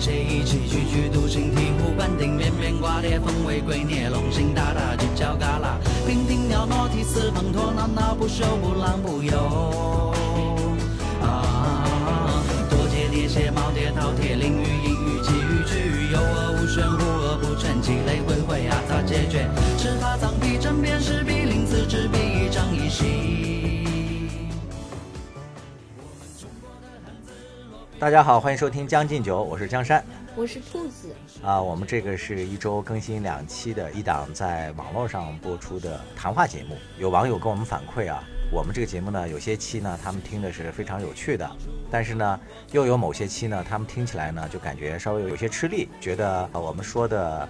谁一起句句独行，醍醐灌顶，面面瓜裂，风为圭臬，龙行大大，犄角旮旯，娉婷袅娜，涕泗滂沱，闹闹不休，不浪不游。啊，多阶叠写，耄耋饕餮，囹圄隐圄，奇语趣语，有恶无玄，无恶不全，积累回回，阿杂孑孓，大家好，欢迎收听《将进酒》，我是江山我是兔子，啊。我们这个是一周更新两期的一档在网络上播出的谈话节目。有网友跟我们反馈啊，我们这个节目呢，有些期呢他们听的是非常有趣的，但是呢，又有某些期呢，他们听起来呢就感觉稍微有些吃力，觉得呃我们说的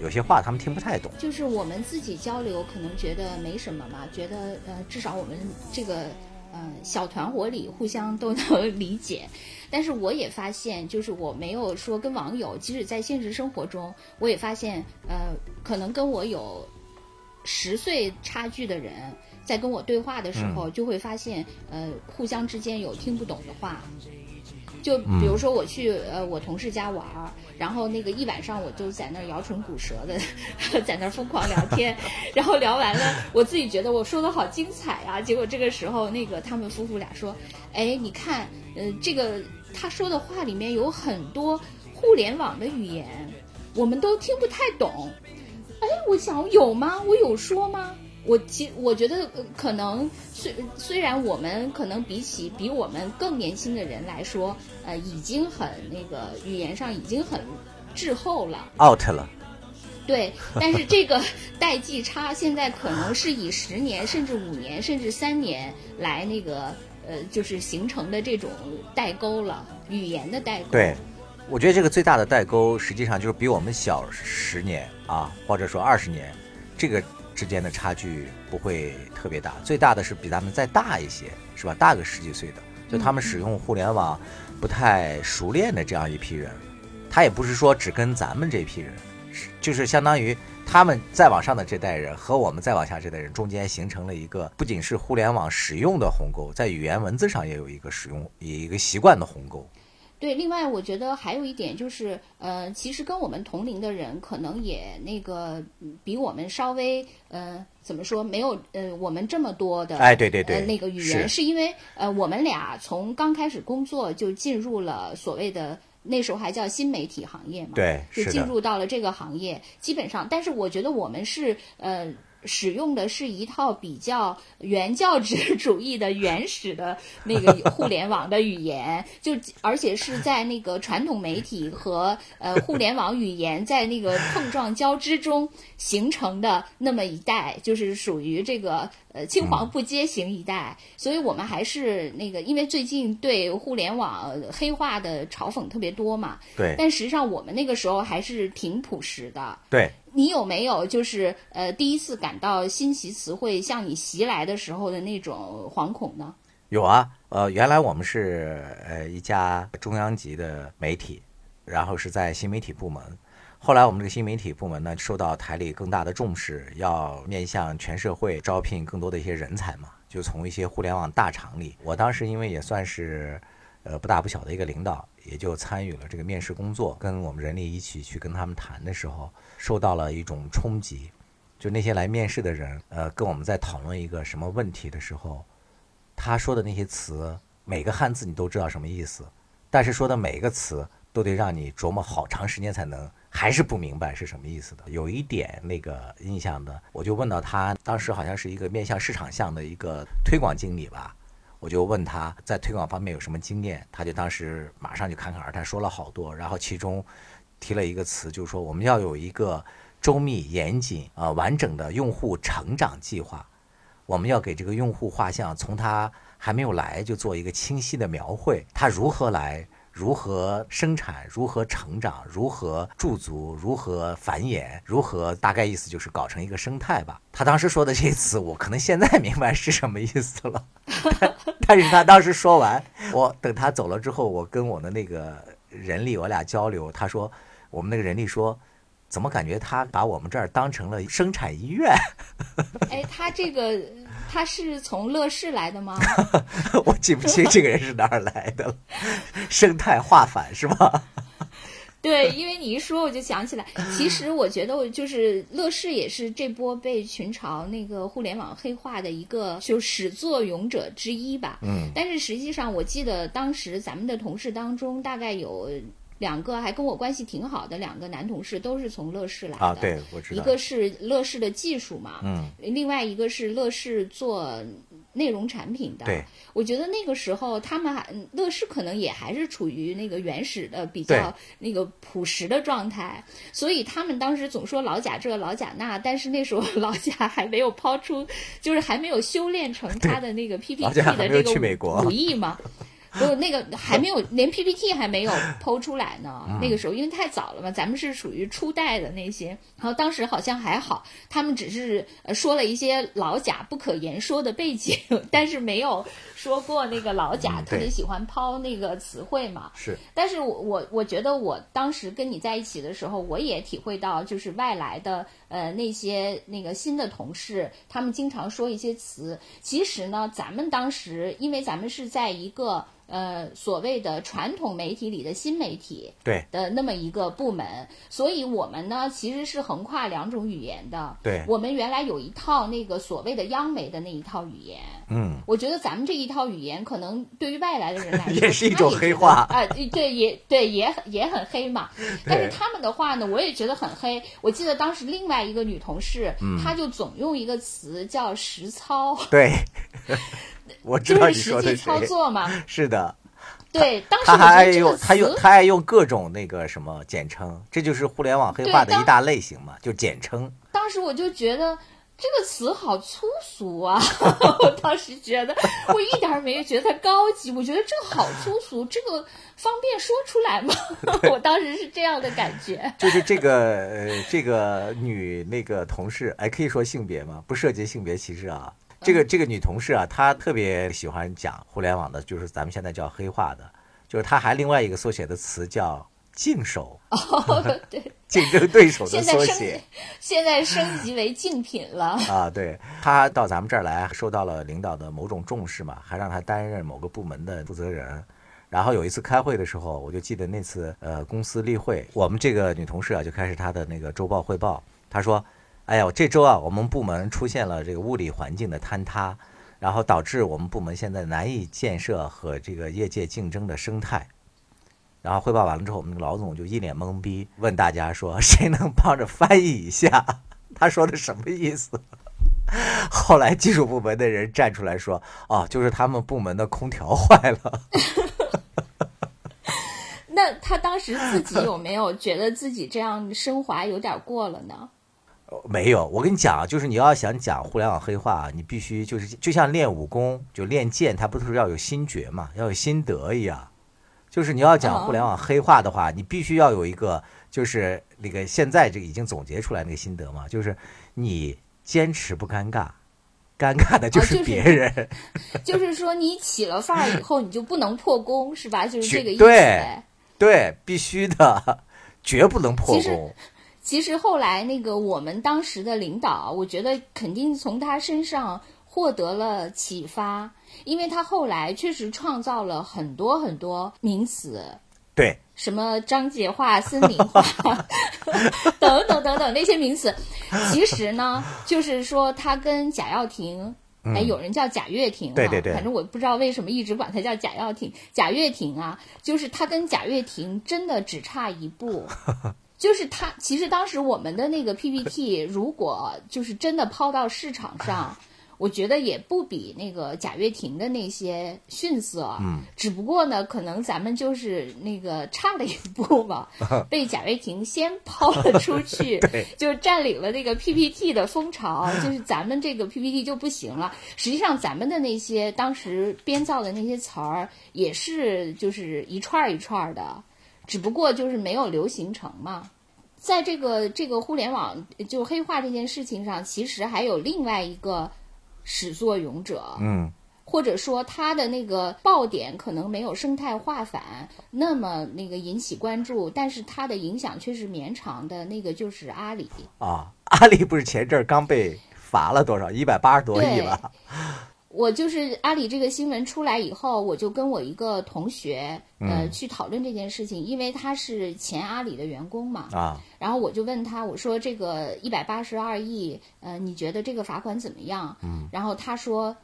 有些话他们听不太懂。就是我们自己交流，可能觉得没什么嘛，觉得呃，至少我们这个呃小团伙里互相都能理解。但是我也发现，就是我没有说跟网友，即使在现实生活中，我也发现，呃，可能跟我有十岁差距的人，在跟我对话的时候，就会发现，呃，互相之间有听不懂的话。就比如说我去呃我同事家玩儿，然后那个一晚上我就在那儿摇唇鼓舌的，在那儿疯狂聊天，然后聊完了，我自己觉得我说的好精彩啊，结果这个时候那个他们夫妇俩说，哎，你看，呃，这个他说的话里面有很多互联网的语言，我们都听不太懂。哎，我想有吗？我有说吗？我其我觉得呃可能虽虽然我们可能比起比我们更年轻的人来说，呃，已经很那个语言上已经很滞后了，out 了，对，但是这个代际差现在可能是以十年甚至五年甚至三年来那个呃，就是形成的这种代沟了，语言的代沟。对，我觉得这个最大的代沟，实际上就是比我们小十年啊，或者说二十年，这个之间的差距不会特别大。最大的是比咱们再大一些，是吧？大个十几岁的，就他们使用互联网不太熟练的这样一批人，他也不是说只跟咱们这批人，是就是相当于。他们再往上的这代人和我们再往下这代人中间形成了一个，不仅是互联网使用的鸿沟，在语言文字上也有一个使用一个习惯的鸿沟。对，另外我觉得还有一点就是，呃，其实跟我们同龄的人可能也那个嗯比我们稍微呃怎么说没有呃我们这么多的哎对对对呃那个语言，是是因为呃我们俩从刚开始工作就进入了所谓的。那时候还叫新媒体行业嘛，对就进入到了这个行业，基本上，但是我觉得我们是呃使用的是一套比较原教旨主义的原始的那个 互联网的语言，就而且是在那个传统媒体和呃互联网语言在那个碰撞交织中形成的那么一代，就是属于这个呃青黄不接型一代，所以我们还是那个，因为最近对互联网黑化的嘲讽特别多嘛，对。但实际上我们那个时候还是挺朴实的，对，你有没有就是呃第一次感到新奇词汇向你袭来的时候的那种惶恐呢？有啊，呃，原来我们是呃一家中央级的媒体，然后是在新媒体部门。后来我们这个新媒体部门呢，受到台里更大的重视，要面向全社会招聘更多的一些人才嘛，就从一些互联网大厂里。我当时因为也算是呃不大不小的一个领导，也就参与了这个面试工作，跟我们人力一起去跟他们谈的时候，受到了一种冲击。就那些来面试的人，呃，跟我们在讨论一个什么问题的时候，他说的那些词，每个汉字你都知道什么意思，但是说的每一个词都得让你琢磨好长时间才能，还是不明白是什么意思的。有一点那个印象的，我就问到他，当时好像是一个面向市场项的一个推广经理吧，我就问他在推广方面有什么经验，他就当时马上就侃侃而谈说了好多，然后其中提了一个词，就是说我们要有一个周密严谨啊、呃完整的用户成长计划。我们要给这个用户画像，从他还没有来就做一个清晰的描绘，他如何来，如何生产，如何成长，如何驻足，如何繁衍，如何大概意思就是搞成一个生态吧。他当时说的这些词，我可能现在明白是什么意思了，但 但是他当时说完，我等他走了之后，我跟我的那个人力我俩交流，他说我们那个人力说。怎么感觉他把我们这儿当成了生产医院？哎，他这个他是从乐视来的吗？我记不清这个人是哪儿来的了，生态化反是吧？对，因为你一说，我就想起来，其实我觉得，我就是乐视也是这波被群嘲那个互联网黑化的一个就始作俑者之一吧。嗯，但是实际上，我记得当时咱们的同事当中，大概有两个还跟我关系挺好的两个男同事，都是从乐视来的。啊，对，我知道。一个是乐视的技术嘛，嗯，另外一个是乐视做内容产品的。对，我觉得那个时候他们还嗯乐视可能也还是处于那个原始的比较那个朴实的状态，所以他们当时总说老贾这老贾那，但是那时候老贾还没有抛出，就是还没有修炼成他的那个 PPT 的这个武艺嘛。不是那个还没有，连 PPT 还没有剖出来呢。嗯那个时候因为太早了嘛，咱们是属于初代的那些，然后当时好像还好，他们只是呃说了一些老贾不可言说的背景，但是没有说过那个老贾嗯特别喜欢抛那个词汇嘛。是但是我我我觉得我当时跟你在一起的时候，我也体会到，就是外来的呃那些那个新的同事，他们经常说一些词。其实呢，咱们当时因为咱们是在一个呃所谓的传统媒体里的新媒体对的那么一个部门，所以我们呢其实是横跨两种语言的。对我们原来有一套那个所谓的央媒的那一套语言，嗯，我觉得咱们这一套语言，可能对于外来的人来说，也是一种黑话啊、对，也对，也很也很黑嘛。但是他们的话呢，我也觉得很黑。我记得当时另外一个女同事，嗯她就总用一个词叫实操，对，我知道你说的际操。作嘛。是的，对，当时他还爱用他用他爱用各种那个什么简称，这就是互联网黑化的一大类型嘛，就简称。当时我就觉得。这个词好粗俗啊！我 当时觉得，我一点儿没有觉得它高级，我觉得这个好粗俗，这个方便说出来吗？我当时是这样的感觉。就是这个呃，这个女那个同事，哎，可以说性别吗？不涉及性别歧视啊。这个这个女同事啊，她特别喜欢讲互联网的，就是咱们现在叫黑化的，就是她还另外一个缩写的词叫竞手，哦，对，竞争对手的缩写。现在升级为竞品了。啊，对他到咱们这儿来，受到了领导的某种重视嘛，还让他担任某个部门的负责人。然后有一次开会的时候，我就记得那次呃公司例会，我们这个女同事啊就开始她的那个周报汇报，她说：“哎呀，这周啊我们部门出现了这个物理环境的坍塌，然后导致我们部门现在难以建设和这个业界竞争的生态。”然后汇报完了之后，我们那个老总就一脸懵逼，问大家说：“ 谁能帮着翻译一下？他说的什么意思？” 后来技术部门的人站出来说：“哦，就是他们部门的空调坏了。那他当时自己有没有觉得自己这样升华有点过了呢？”没有，我跟你讲啊，就是你要想讲互联网黑话啊，你必须就是就像练武功，就练剑，它不是要有心诀嘛，要有心得一样。就是你要讲互联网黑化的话，你必须要有一个，就是那个现在这个已经总结出来那个心得嘛，就是你坚持不尴尬，尴尬的就是别人。就是说你起了范儿以后，你就不能破功，是吧？就是这个意思对。对，必须的，绝不能破功。其实后来那个我们当时的领导，我觉得肯定从他身上获得了启发，因为他后来确实创造了很多很多名词，对，什么章节化、森林化 等等等等那些名词，其实呢，就是说他跟贾跃亭。哎，有人叫贾跃亭、啊，嗯对对对反正我不知道为什么一直管他叫贾跃亭。贾跃亭啊，就是他跟贾跃亭真的只差一步，就是他。其实当时我们的那个 PPT，如果就是真的抛到市场上，我觉得也不比那个贾跃亭的那些逊色。嗯，只不过呢，可能咱们就是那个差了一步嘛，被贾跃亭先抛了出 去，对，就占领了那个 PPT 的风潮，就是咱们这个 PPT 就不行了。实际上，咱们的那些当时编造的那些词儿，也是就是一串儿一串儿的，只不过就是没有流行成嘛。在这个这个互联网就黑化这件事情上，其实还有另外一个始作俑者，嗯，或者说它的那个爆点可能没有生态化反那么那个引起关注，但是它的影响却是绵长的。那个就是阿里，啊，阿里不是前阵儿刚被罚了多少？一百八十多亿吧？我就是阿里这个新闻出来以后，我就跟我一个同学呃去讨论这件事情，因为他是前阿里的员工嘛，啊，然后我就问他，我说这个一百八十二亿，呃，你觉得这个罚款怎么样？嗯，然后他说，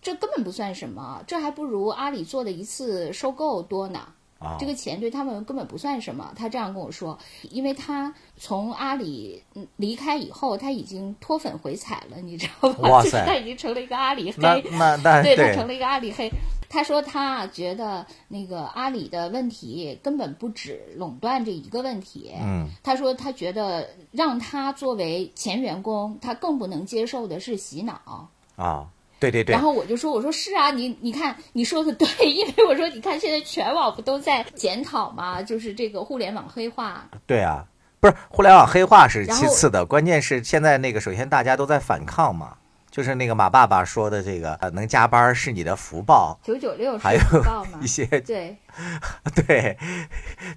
这根本不算什么，这还不如阿里做的一次收购多呢。啊，这个钱对他们根本不算什么。他这样跟我说，因为他从阿里嗯离开以后，他已经脱粉回踩了，你知道吗？哇就是塞 他已经成了一个阿里那黑。那那对他成了一个阿里黑。他说他觉得那个阿里的问题根本不止垄断这一个问题。嗯，他说他觉得让他作为前员工，他更不能接受的是洗脑。啊，对对对。然，后我就说，我说是啊，你你看你说的对，因为我说你看现在全网不都在检讨嘛，就是这个互联网黑化。对啊，不是互联网黑化是其次的，关键是现在那个首先大家都在反抗嘛，就是那个马爸爸说的这个，呃，能加班是你的福报，九九六是还有福报嘛一？些对，对，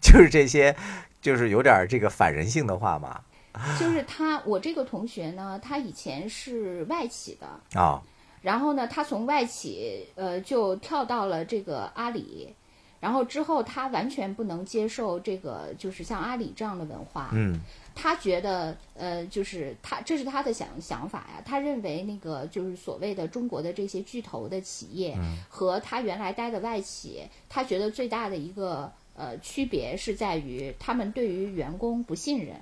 就是这些，就是有点这个反人性的话嘛，就是他，我这个同学呢，他以前是外企的，啊，然后呢，他从外企呃就跳到了这个阿里，然后之后他完全不能接受这个就是像阿里这样的文化，嗯。他觉得呃就是他这是他的想想法呀，他认为那个就是所谓的中国的这些巨头的企业和他原来待的外企，他觉得最大的一个呃区别是在于他们对于员工不信任。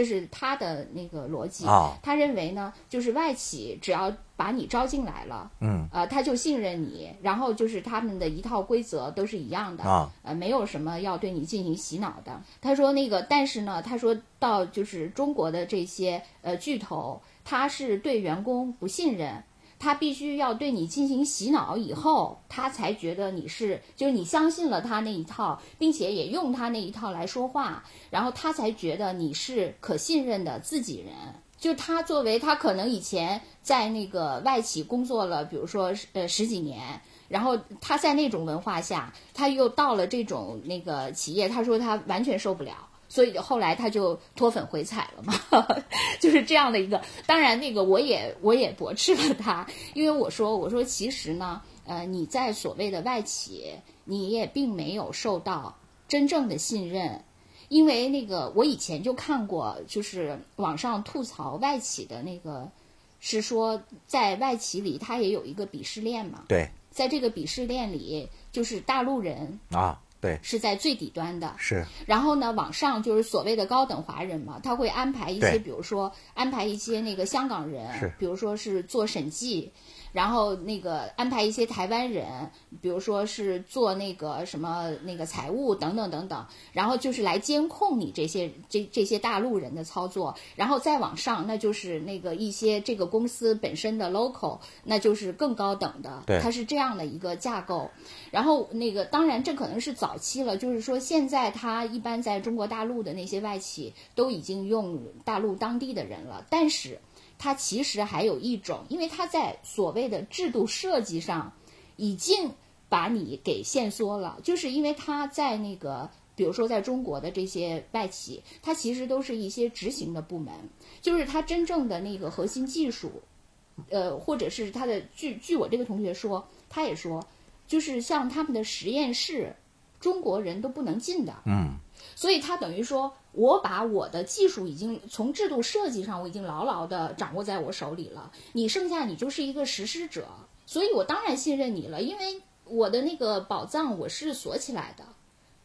这是他的那个逻辑，啊他认为呢，就是外企只要把你招进来了，嗯呃，他就信任你，然后就是他们的一套规则都是一样的，啊呃，没有什么要对你进行洗脑的。他说那个，但是呢，他说到就是中国的这些呃巨头，他是对员工不信任。他必须要对你进行洗脑以后，他才觉得你是，就是你相信了他那一套，并且也用他那一套来说话，然后他才觉得你是可信任的自己人。就他作为他可能以前在那个外企工作了，比如说呃十几年，然后他在那种文化下，他又到了这种那个企业，他说他完全受不了。所以后来他就脱粉回踩了嘛，就是这样的一个。当然，那个我也我也驳斥了他，因为我说我说其实呢，呃，你在所谓的外企，你也并没有受到真正的信任，因为那个我以前就看过，就是网上吐槽外企的那个，是说在外企里他也有一个鄙视链嘛，对。在这个鄙视链里，就是大陆人啊，对。是在最底端的，是。然后呢，往上就是所谓的高等华人嘛，他会安排一些，比如说安排一些那个香港人，比如说是做审计，然后那个安排一些台湾人，比如说是做那个什么那个财务等等等等，然后就是来监控你这些这这些大陆人的操作，然后再往上，那就是那个一些这个公司本身的 local，那就是更高等的，对它是这样的一个架构。然后那个当然这可能是早期了，就是说现在它一般在中国大陆的那些外企都已经用大陆当地的人了，但是它其实还有一种，因为它在所谓的制度设计上已经把你给限缩了，就是因为它在那个。比如说，在中国的这些外企，它其实都是一些执行的部门，就是它真正的那个核心技术，呃，或者是它的据据我这个同学说，他也说，就是像他们的实验室，中国人都不能进的。嗯所以他等于说，我把我的技术已经从制度设计上，我已经牢牢的掌握在我手里了。你剩下你就是一个实施者，所以我当然信任你了，因为我的那个宝藏我是锁起来的。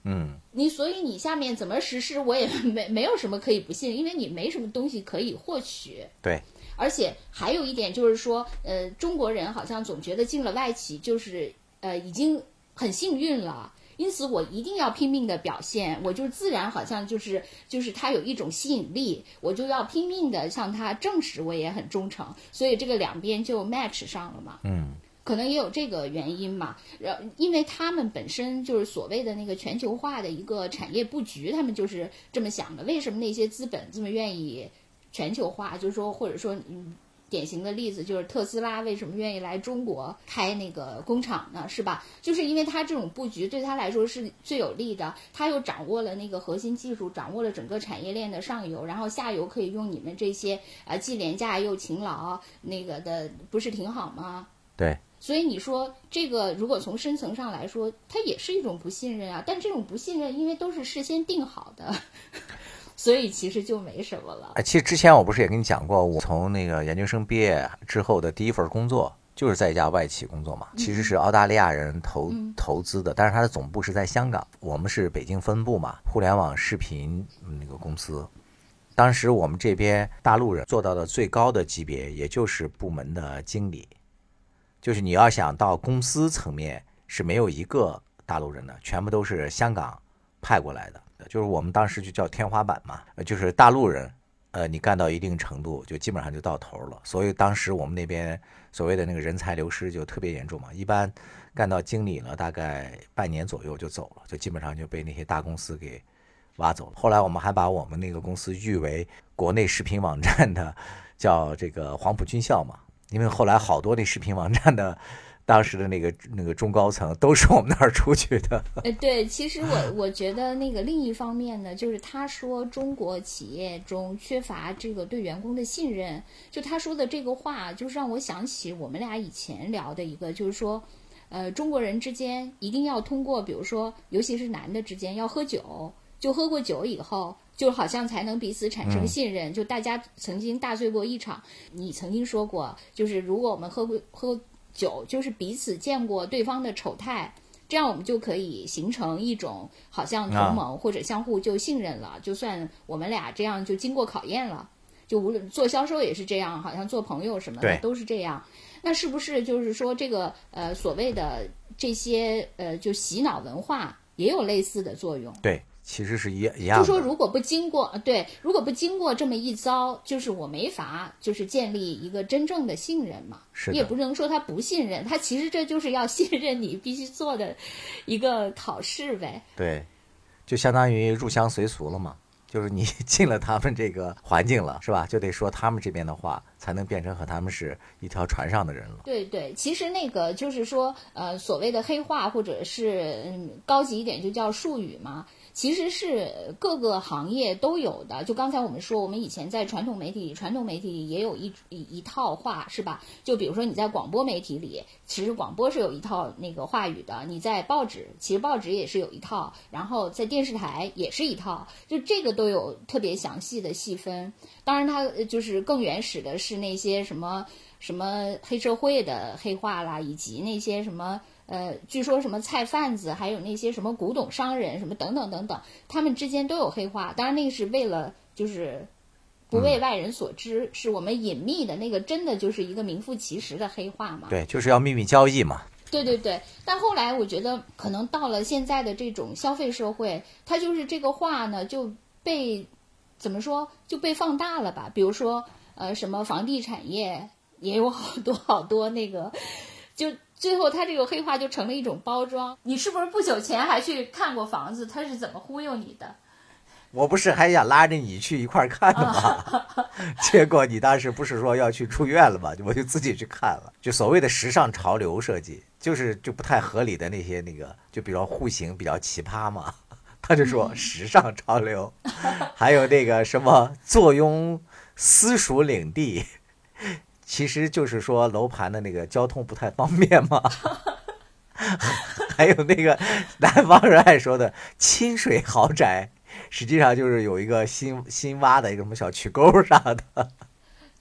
嗯你所以你下面怎么实施，我也没没有什么可以不信，因为你没什么东西可以获取。对而且还有一点就是说，呃，中国人好像总觉得进了外企就是呃已经很幸运了，因此我一定要拼命的表现，我就自然好像就是就是他有一种吸引力，我就要拼命的向他证实我也很忠诚，所以这个两边就 match 上了嘛。嗯可能也有这个原因嘛，然因为他们本身就是所谓的那个全球化的一个产业布局，他们就是这么想的。为什么那些资本这么愿意全球化？就是说，或者说，嗯，典型的例子就是特斯拉为什么愿意来中国开那个工厂呢？是吧？就是因为它这种布局对他来说是最有利的，他又掌握了那个核心技术，掌握了整个产业链的上游，然后下游可以用你们这些啊既廉价又勤劳那个的，不是挺好吗？对所以你说这个如果从深层上来说，它也是一种不信任啊。但这种不信任，因为都是事先定好的，所以其实就没什么了。哎，其实之前我不是也跟你讲过，我从那个研究生毕业之后的第一份工作就是在一家外企工作嘛，其实是澳大利亚人投投资的，但是它的总部是在香港，我们是北京分部嘛，互联网视频那个公司。当时我们这边大陆人做到的最高的级别，也就是部门的经理，就是你要想到公司层面是没有一个大陆人的，全部都是香港派过来的，就是我们当时就叫天花板嘛，就是大陆人，呃，你干到一定程度就基本上就到头了，所以当时我们那边所谓的那个人才流失就特别严重嘛，一般干到经理了大概半年左右就走了，就基本上就被那些大公司给。挖走了。后来我们还把我们那个公司誉为国内视频网站的，叫这个黄埔军校嘛。因为后来好多那视频网站的，当时的那个那个中高层都是我们那儿出去的。呃，对，其实我我觉得那个另一方面呢，就是他说中国企业中缺乏这个对员工的信任，就他说的这个话，就是让我想起我们俩以前聊的一个，就是说，呃，中国人之间一定要通过，比如说，尤其是男的之间要喝酒。就喝过酒以后，就好像才能彼此产生信任。就大家曾经大醉过一场，你曾经说过，就是如果我们喝过喝酒，就是彼此见过对方的丑态，这样我们就可以形成一种好像同盟或者相互就信任了。就算我们俩这样就经过考验了，就无论做销售也是这样，好像做朋友什么的都是这样。那是不是就是说这个呃所谓的这些呃就洗脑文化也有类似的作用？对。其实是一一样，就说如果不经过对，如果不经过这么一遭，就是我没法就是建立一个真正的信任嘛。是你也不能说他不信任，他其实这就是要信任你必须做的一个考试呗。对，就相当于入乡随俗了嘛，就是你进了他们这个环境了，是吧？就得说他们这边的话，才能变成和他们是一条船上的人了。对对，其实那个就是说，呃，所谓的黑话或者是嗯高级一点就叫术语嘛。其实是各个行业都有的。就刚才我们说，我们以前在传统媒体里，传统媒体里也有一一一套话，是吧？就比如说你在广播媒体里，其实广播是有一套那个话语的；你在报纸，其实报纸也是有一套；然后在电视台也是一套。就这个都有特别详细的细分。当然，它就是更原始的是那些什么什么黑社会的黑话啦，以及那些什么。呃，据说什么菜贩子，还有那些什么古董商人，什么等等等等，他们之间都有黑话。当然，那个是为了就是不为外人所知，是我们隐秘的那个，真的就是一个名副其实的黑话嘛？对，就是要秘密交易嘛。对对对。但后来我觉得，可能到了现在的这种消费社会，它就是这个话呢就被怎么说就被放大了吧？比如说，呃，什么房地产业也有好多好多那个就。最后，他这个黑化就成了一种包装。你是不是不久前还去看过房子？他是怎么忽悠你的？我不是还想拉着你去一块儿看的吗？结果你当时不是说要去住院了吗？我就自己去看了。就所谓的时尚潮流设计，就是就不太合理的那些那个，就比如户型比较奇葩嘛。他就说时尚潮流，还有那个什么坐拥私属领地。其实就是说楼盘的那个交通不太方便嘛，还有那个南方人爱说的亲水豪宅，实际上就是有一个新新挖的一个什么小渠沟啥的。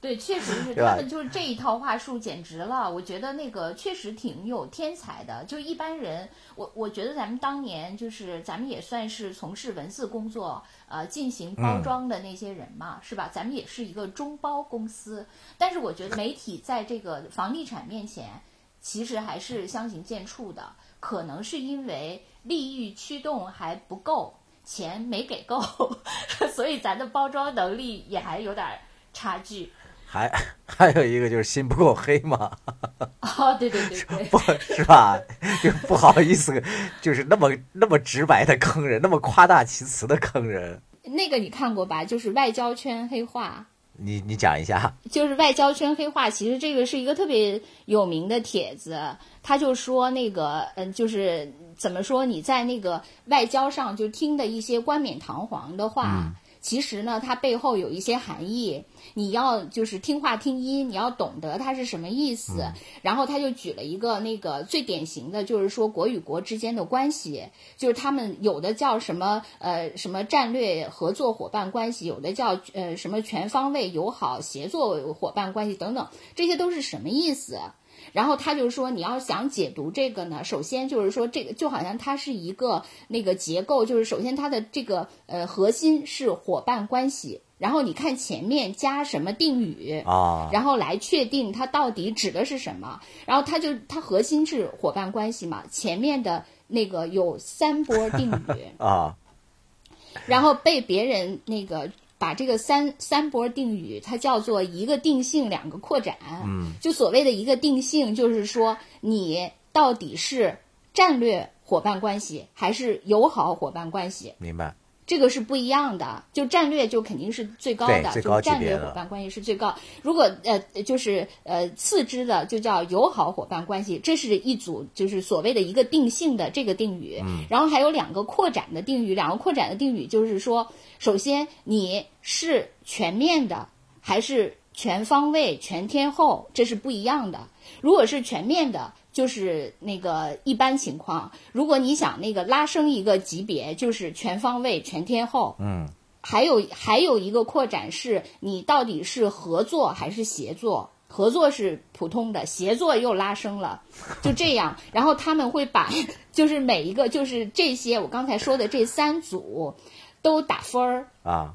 对，确实是他们就是这一套话术简直了，我觉得那个确实挺有天才的。就一般人，我我觉得咱们当年就是咱们也算是从事文字工作，呃，进行包装的那些人嘛，是吧？咱们也是一个中包公司，但是我觉得媒体在这个房地产面前，其实还是相形见绌的。可能是因为利益驱动还不够，钱没给够，所以咱的包装能力也还有点差距。还 还有一个就是心不够黑嘛，哦，对对对对，不是吧？就不好意思，就是那么那么直白的坑人，那么夸大其词的坑人。那个你看过吧？就是外交圈黑话。你你讲一下。就是外交圈黑话，其实这个是一个特别有名的帖子。他就说那个，嗯，就是怎么说？你在那个外交上就听的一些冠冕堂皇的话。其实呢，它背后有一些含义，你要就是听话听音，你要懂得它是什么意思。然后他就举了一个那个最典型的就是说国与国之间的关系，就是他们有的叫什么呃什么战略合作伙伴关系，有的叫呃什么全方位友好协作伙伴关系等等，这些都是什么意思？然后他就说，你要想解读这个呢，首先就是说，这个就好像它是一个那个结构，就是首先它的这个呃核心是伙伴关系，然后你看前面加什么定语啊，然后来确定它到底指的是什么。然后它就它核心是伙伴关系嘛，前面的那个有三波定语 啊，然后被别人那个。把这个三三波定语，它叫做一个定性，两个扩展。嗯，就所谓的一个定性，就是说你到底是战略伙伴关系还是友好伙伴关系？明白。这个是不一样的，就战略就肯定是最高的，就战略伙伴关系是最高。如果呃就是呃次之的就叫友好伙伴关系，这是一组就是所谓的一个定性的这个定语。嗯。然后还有两个扩展的定语，两个扩展的定语就是说，首先你是全面的还是全方位、全天候，这是不一样的。如果是全面的。就是那个一般情况，如果你想那个拉升一个级别，就是全方位、全天候。嗯，还有还有一个扩展是，你到底是合作还是协作？合作是普通的，协作又拉升了，就这样。然后他们会把 就是每一个就是这些我刚才说的这三组都打分儿啊。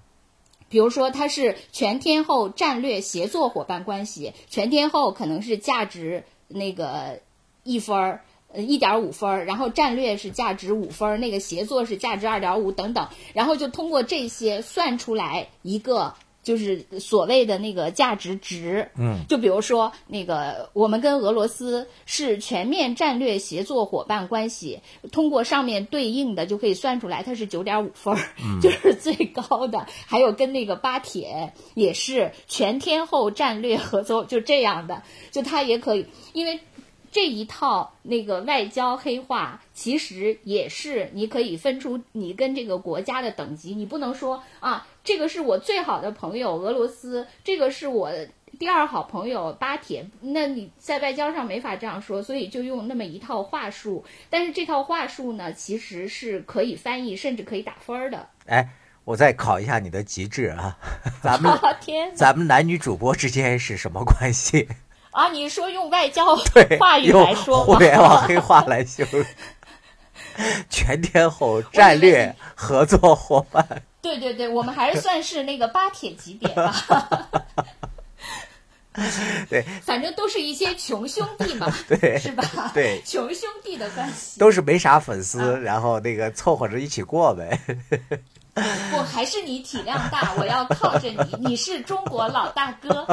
比如说，它是全天候战略协作伙伴关系，全天候可能是价值那个。一分儿，呃，一点五分儿，然后战略是价值五分儿，那个协作是价值二点五等等，然后就通过这些算出来一个就是所谓的那个价值值。嗯，就比如说那个我们跟俄罗斯是全面战略协作伙伴关系，通过上面对应的就可以算出来它是九点五分儿，就是最高的。还有跟那个巴铁也是全天候战略合作，就这样的，就它也可以，因为。这一套那个外交黑话，其实也是你可以分出你跟这个国家的等级。你不能说啊，这个是我最好的朋友俄罗斯，这个是我第二好朋友巴铁。那你在外交上没法这样说，所以就用那么一套话术。但是这套话术呢，其实是可以翻译，甚至可以打分儿的。哎，我再考一下你的极致啊！咱们天，咱们男女主播之间是什么关系？啊，你说用外交 话语来说，互联网黑话来形容，全天候战略合作伙伴。对对对，我们还是算是那个巴铁级别吧。对，反正都是一些穷兄弟嘛，对，是吧？对，穷兄弟的关系都是没啥粉丝，然后那个凑合着一起过呗。不，还是你体量大，我要靠着你，你是中国老大哥。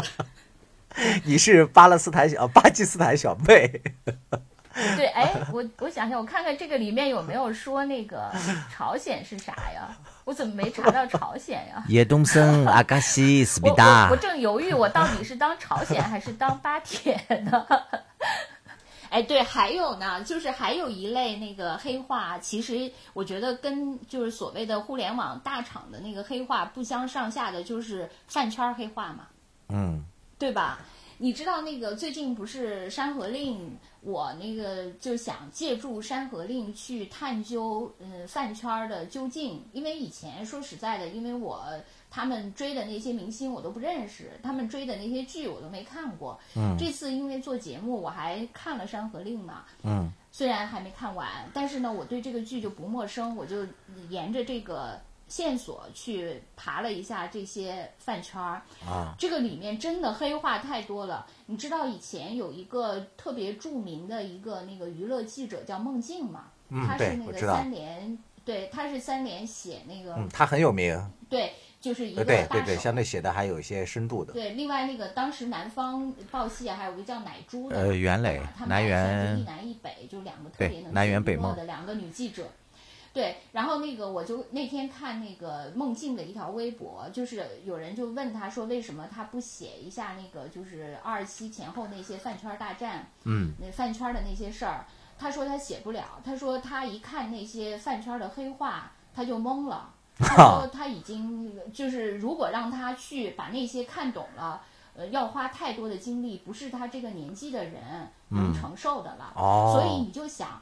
你是巴勒斯坦小 巴基斯坦小妹。对，哎，我我想想，我看看这个里面有没有说那个朝鲜是啥呀？我怎么没查到朝鲜呀？叶东森、阿嘎西、斯密达。我正犹豫，我到底是当朝鲜还是当巴铁呢？哎，对，还有呢，就是还有一类那个黑话，其实我觉得跟就是所谓的互联网大厂的那个黑话不相上下的，就是饭圈黑话嘛。嗯。对吧？你知道那个最近不是《山河令》，我那个就想借助《山河令》去探究，嗯，饭圈的究竟。因为以前说实在的，因为我他们追的那些明星我都不认识，他们追的那些剧我都没看过。嗯。这次因为做节目，我还看了《山河令》嘛。嗯。虽然还没看完，但是呢，我对这个剧就不陌生，我就沿着这个。线索去爬了一下这些饭圈儿啊，这个里面真的黑话太多了。你知道以前有一个特别著名的一个那个娱乐记者叫孟静吗？嗯，他是那个三联，对，他是三联写那个，嗯，他很有名。对，就是一个对对对，相对写的还有一些深度的。对，另外那个当时南方报系还有一个叫奶珠的，呃，袁磊，南辕，一南一北，就两个特别能南辕北梦的两个女记者。对，然后那个我就那天看那个孟静的一条微博，就是有人就问他说，为什么他不写一下那个就是二七前后那些饭圈大战，嗯，那饭圈的那些事儿，他说他写不了，他说他一看那些饭圈的黑话，他就懵了，他说他已经就是如果让他去把那些看懂了，呃，要花太多的精力，不是他这个年纪的人能承受的了。哦所以你就想。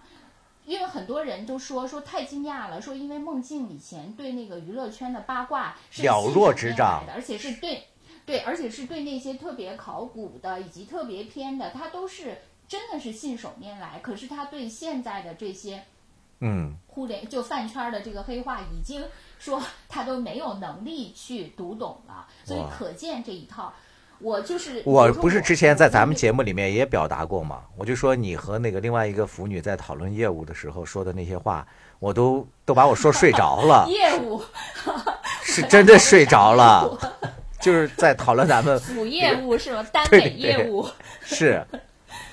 因为很多人都说说太惊讶了，说因为孟静以前对那个娱乐圈的八卦是了若指掌来的，而且是对对，而且是对那些特别考古的以及特别偏的，他都是真的是信手拈来。可是他对现在的这些嗯，互联就饭圈的这个黑话，已经说他都没有能力去读懂了，所以可见这一套。我就是我不是之前在咱们节目里面也表达过吗？我就说你和那个另外一个腐女在讨论业务的时候说的那些话，我都都把我说睡着了，业务是真的睡着了，就是在讨论咱们 腐业务是吗？单业务，是，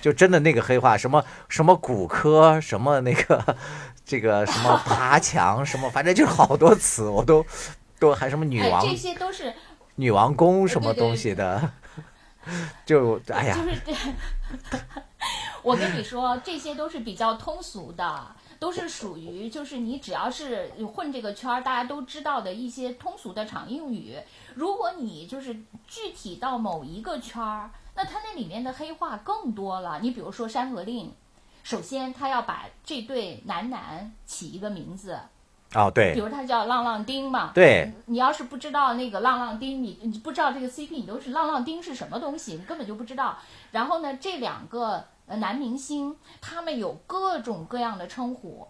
就真的那个黑话，什么什么骨科，什么那个这个什么爬墙，什么反正就是好多词，我都都还什么女哎，王、这些都是女王宫什么东西的，就哎呀就，是这，我跟你说，这些都是比较通俗的，都是属于就是你只要是混这个圈儿，大家都知道的一些通俗的常用语。如果你就是具体到某一个圈儿，那它那里面的黑话更多了。你比如说《山河令》，首先他要把这对男男起一个名字，哦对。比如他叫浪浪丁嘛，对，你要是不知道那个浪浪丁，你你不知道这个 CP，你都是浪浪丁是什么东西，你根本就不知道。然后呢，这两个呃男明星，他们有各种各样的称呼。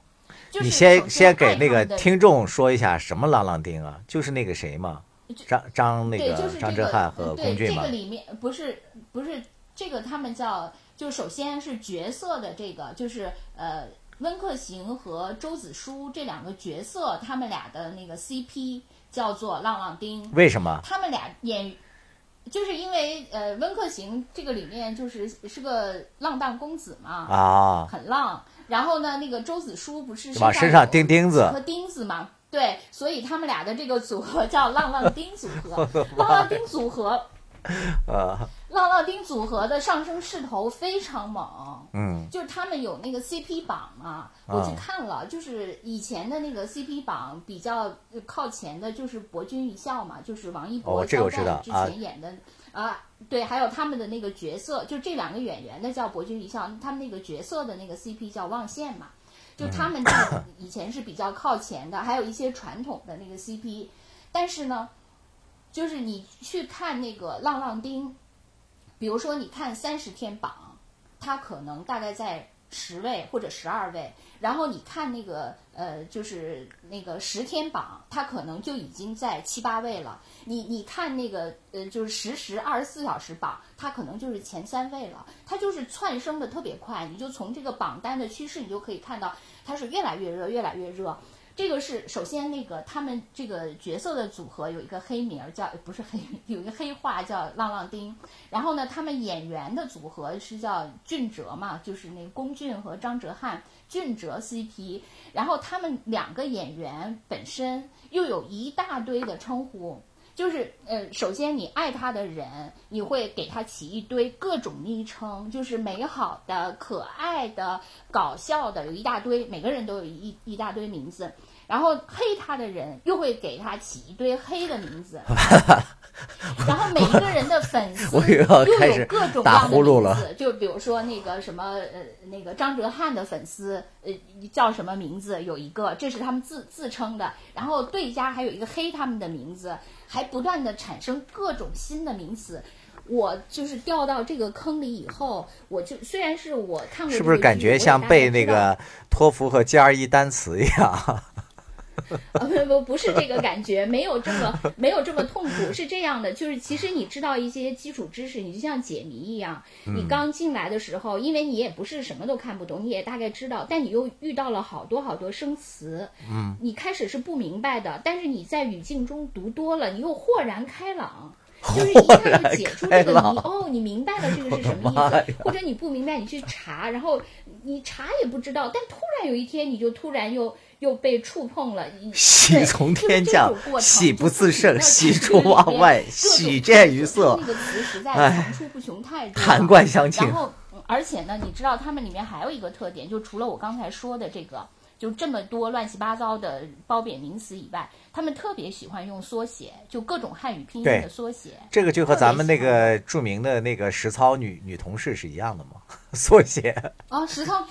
就是你先先给那个听众说一下什么浪浪丁啊，就是那个谁嘛，张张那，个就是这个张哲瀚和龚俊嘛这个，里面不是不是这个他们叫，就首先是角色的这个，就是呃温客行和周子舒这两个角色，他们俩的那个 CP 叫做浪浪丁。为什么？他们俩演，就是因为呃，温客行这个里面就是是个浪荡公子嘛，啊，很浪。然后呢，那个周子舒不是往身上钉钉子和钉子嘛？对，所以他们俩的这个组合叫浪浪丁组合。浪浪丁组合，呃，浪浪丁组合的上升势头非常猛。嗯，就是他们有那个 CP 榜嘛，我去看了，就是以前的那个 CP 榜比较呃靠前的，就是博君一笑嘛，就是王一博、哦这个我知肖战之前演的啊对，还有他们的那个角色，就这两个演员的叫博君一笑，他们那个角色的那个 CP 叫望线嘛，就他们这个以前是比较靠前的，还有一些传统的那个 CP，但是呢，就是你去看那个浪浪丁，比如说你看三十天榜，它可能大概在十位或者十二位，然后你看那个呃，就是那个十天榜，它可能就已经在七八位了。你你看那个呃，就是实时二十四小时榜，它可能就是前三位了。它就是窜升的特别快，你就从这个榜单的趋势，你就可以看到它是越来越热，越来越热。这个是首先那个他们这个角色的组合有一个黑名儿叫不是黑，有一个黑话叫浪浪丁。然后呢，他们演员的组合是叫俊哲嘛，就是那龚俊和张哲瀚，俊哲 CP。然后他们两个演员本身又有一大堆的称呼。就是呃，首先你爱他的人，你会给他起一堆各种昵称，就是美好的、可爱的、搞笑的，有一大堆，每个人都有一一大堆名字。然后黑他的人又会给他起一堆黑的名字，然后每一个人的粉丝又有各种各打样的呼噜了名字，就比如说那个什么呃那个张哲瀚的粉丝呃叫什么名字有一个，这是他们自自称的，然后对家还有一个黑他们的名字，还不断的产生各种新的名词。我就是掉到这个坑里以后，我就虽然是我看过是不是感觉像背那个托福和 GRE 单词一样？啊不不不是这个感觉，没有这么没有这么痛苦，是这样的，就是其实你知道一些基础知识，你就像解谜一样，你刚进来的时候，因为你也不是什么都看不懂，你也大概知道，但你又遇到了好多好多生词，嗯，你开始是不明白的，但是你在语境中读多了，你又豁然开朗。就是一下就解出这个谜哦，你明白了这个是什么意思，或者你不明白，你去查，然后你查也不知道，但突然有一天你就突然又又被触碰了，你喜从天降喜不自胜喜出望外喜见于色那个词实在哎层出不穷太多了，然后，嗯而且呢，你知道他们里面还有一个特点，就除了我刚才说的这个，就这么多乱七八糟的褒贬名词以外，他们特别喜欢用缩写，就各种汉语拼音的缩写。这个就和咱们那个著名的那个实操女女同事是一样的嘛，缩写。啊，实操，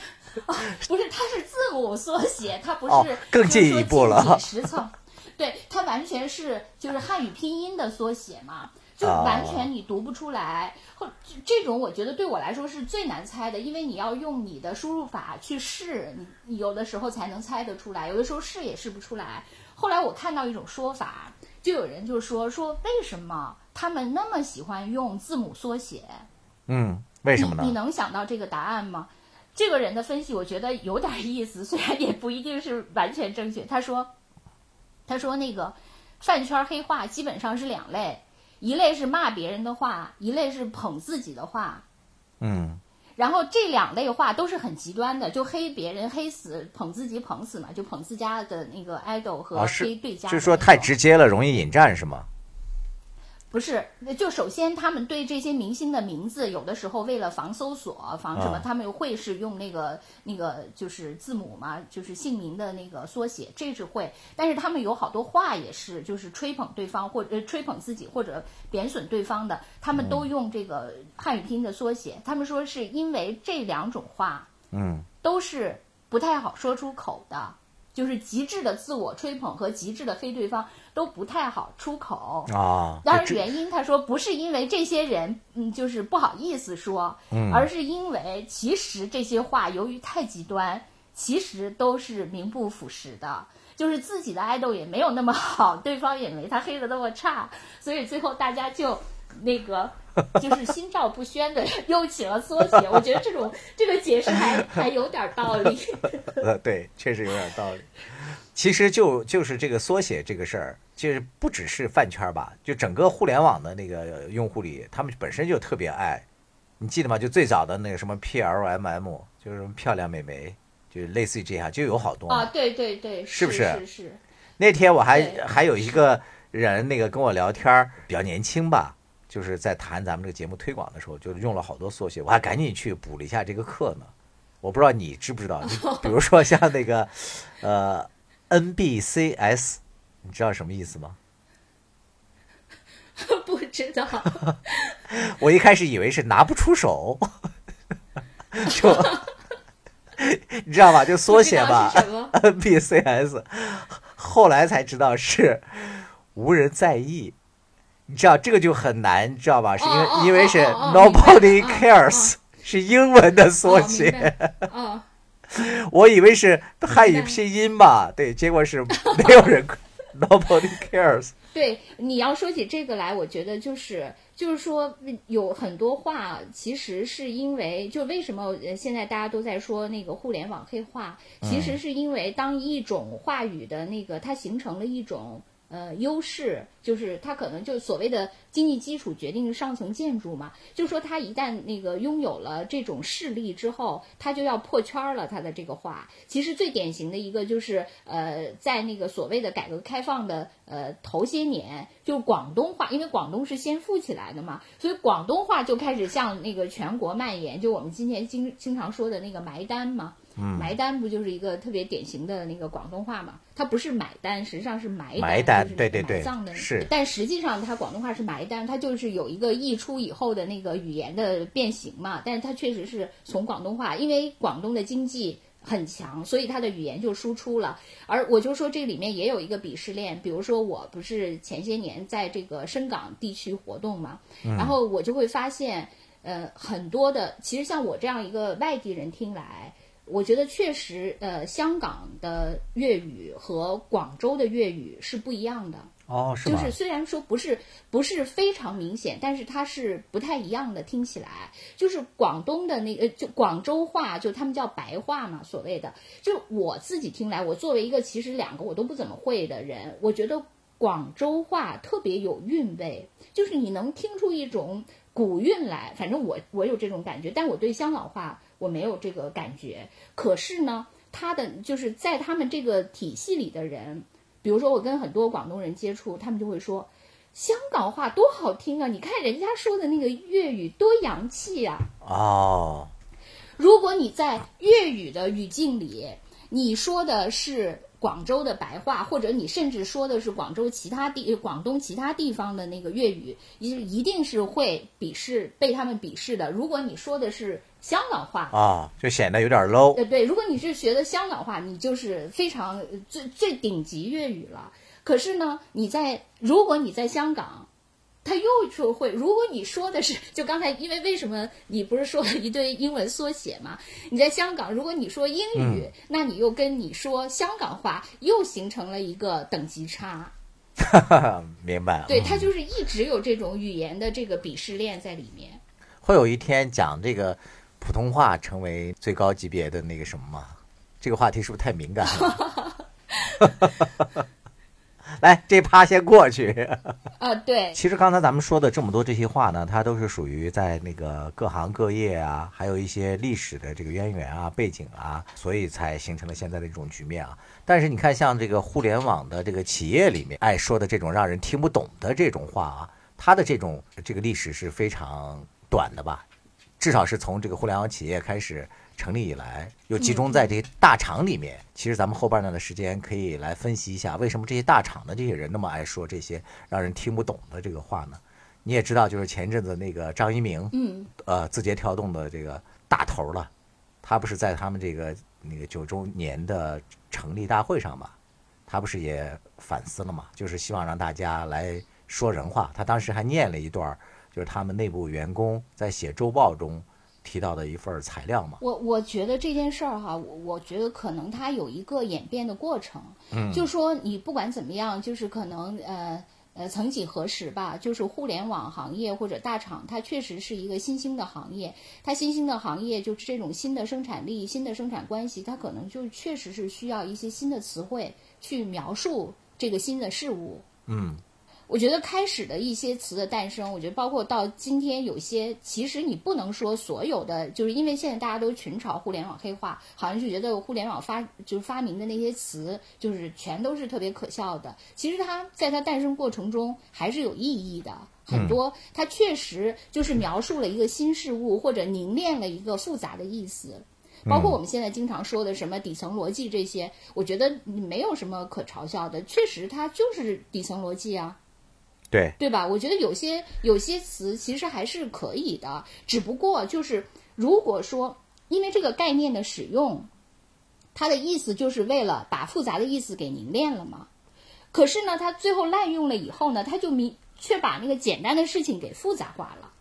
啊，不是，它是字母缩写，它不是、哦更进一步了就是说简体实操，对，它完全是就是汉语拼音的缩写嘛，就哦完全你读不出来。或这这种我觉得对我来说是最难猜的，因为你要用你的输入法去试，你你有的时候才能猜得出来，有的时候试也试不出来。后来我看到一种说法，就有人就说说为什么他们那么喜欢用字母缩写？嗯，为什么你？你？能想到这个答案吗？这个人的分析，我觉得有点意思，虽然也不一定是完全正确。他说，他说那个饭圈黑话基本上是两类，一类是骂别人的话，一类是捧自己的话。嗯，然后这两类话都是很极端的，就黑别人黑死，捧自己捧死嘛，就捧自家的那个 idol 和黑对家就是说太直接了，容易引战是吗？不是，就首先他们对这些明星的名字，有的时候为了防搜索、防什么，啊他们会是用那个那个就是字母嘛，就是姓名的那个缩写，这是会。但是他们有好多话也是，就是吹捧对方或者、呃、吹捧自己或者贬损对方的，他们都用这个汉语拼音的缩写。他们说是因为这两种话嗯，都是不太好说出口的，就是极致的自我吹捧和极致的黑对方都不太好出口。啊，当然，原因他说不是因为这些人，嗯，就是不好意思说，嗯而是因为其实这些话由于太极端，其实都是名不副实的。就是自己的爱豆也没有那么好，对方也没他黑的那么差，所以最后大家就那个就是心照不宣的又起了缩写。我觉得这种这个解释还还有点道理。呃，对，确实有点道理。其实就就是这个缩写这个事儿，就是不只是饭圈儿吧，就整个互联网的那个用户里，他们本身就特别爱。你记得吗？就最早的那个什么 PLMM，就是什么漂亮美眉，就类似于这样，就有好多。啊，对对对，是是不是是是，那天我还还有一个人那个跟我聊天儿，比较年轻吧，就是在谈咱们这个节目推广的时候，就用了好多缩写，我还赶紧去补了一下这个课呢。我不知道你知不知道，你比如说像那个呃 NBCS，你知道什么意思吗？不知道。我一开始以为是拿不出手，就你知道吧？就缩写吧，NBCS，后来才知道是无人在意。你知道这个就很难，你知道吧？是因为、因为是 Nobody 哦 cares，、是英文的缩写。我以为是汉语拼音吧，对，结果是没有人 Nobody cares。对，你要说起这个来，我觉得就是就是说，有很多话其实是因为，就为什么呃现在大家都在说那个互联网黑话，其实是因为当一种话语的那个它形成了一种。呃，优势就是它可能就所谓的经济基础决定上层建筑嘛，就说它一旦那个拥有了这种势力之后，它就要破圈儿了。它的这个话，其实最典型的一个就是呃，在那个所谓的改革开放的呃头些年，就广东话，因为广东是先富起来的嘛，所以广东话就开始向那个全国蔓延，就我们今年经经常说的那个埋单嘛。埋单不就是一个特别典型的那个广东话嘛？它不是买单，实际上是埋单，对对对埋葬的是但实际上它广东话是埋单，它就是有一个溢出以后的那个语言的变形嘛。但是它确实是从广东话，因为广东的经济很强，所以它的语言就输出了。而我就说这里面也有一个鄙视链，比如说我不是前些年在这个深港地区活动嘛，然后我就会发现，呃，很多的其实像我这样一个外地人听来。我觉得确实，呃，香港的粤语和广州的粤语是不一样的。哦，是吗？就是虽然说不是不是非常明显，但是它是不太一样的。听起来就是广东的那个，就广州话，就他们叫白话嘛，所谓的。就我自己听来，我作为一个其实两个我都不怎么会的人，我觉得广州话特别有韵味，就是你能听出一种古韵来。反正我我有这种感觉，但我对香港话我没有这个感觉。可是呢，他的就是在他们这个体系里的人。比如说，我跟很多广东人接触，他们就会说，香港话多好听啊！你看人家说的那个粤语多洋气啊！哦，如果你在粤语的语境里，你说的是广州的白话，或者你甚至说的是广州其他地、广东其他地方的那个粤语，一一定是会鄙视被他们鄙视的。如果你说的是香港话，啊，就显得有点 low。呃，对，如果你是学的香港话，你就是非常呃最最顶级粤语了。可是呢，你在如果你在香港，他又说会，如果你说的是，就刚才，因为为什么你不是说了一堆英文缩写嘛？你在香港，如果你说英语，那你又跟你说香港话又形成了一个等级差。明白了。对，他就是一直有这种语言的这个鄙视链在里面。会有一天讲这个普通话成为最高级别的那个什么吗？这个话题是不是太敏感了？来，这趴先过去。啊，对，其实刚才咱们说的这么多这些话呢，它都是属于在那个各行各业啊，还有一些历史的这个渊源啊、背景啊，所以才形成了现在的这种局面啊。但是你看，像这个互联网的这个企业里面爱说的这种让人听不懂的这种话啊，它的这种这个历史是非常短的吧？至少是从这个互联网企业开始成立以来，又集中在这些大厂里面。其实咱们后半段的时间可以来分析一下，为什么这些大厂的这些人那么爱说这些让人听不懂的这个话呢？你也知道，就是前阵子那个张一鸣，嗯，呃，字节跳动的这个大头了，他不是在他们这个那个九周年的成立大会上嘛，他不是也反思了嘛，就是希望让大家来说人话。他当时还念了一段，就是他们内部员工在写周报中提到的一份材料嘛。我我觉得这件事儿哈，我我觉得可能它有一个演变的过程，嗯，就说你不管怎么样，就是可能呃呃，曾几何时吧，就是互联网行业或者大厂，它确实是一个新兴的行业，它新兴的行业就是这种新的生产力、新的生产关系，它可能就确实是需要一些新的词汇去描述这个新的事物，嗯，我觉得开始的一些词的诞生，我觉得包括到今天有些，其实你不能说所有的，就是因为现在大家都群嘲互联网黑化，好像就觉得互联网发就是发明的那些词，就是全都是特别可笑的。其实它在它诞生过程中还是有意义的，很多它确实就是描述了一个新事物，或者凝练了一个复杂的意思。包括我们现在经常说的什么底层逻辑这些，我觉得没有什么可嘲笑的，确实它就是底层逻辑啊。对，对吧？我觉得有些有些词其实还是可以的，只不过就是如果说因为这个概念的使用，它的意思就是为了把复杂的意思给凝练了嘛。可是呢，它最后滥用了以后呢，它就明却把那个简单的事情给复杂化了。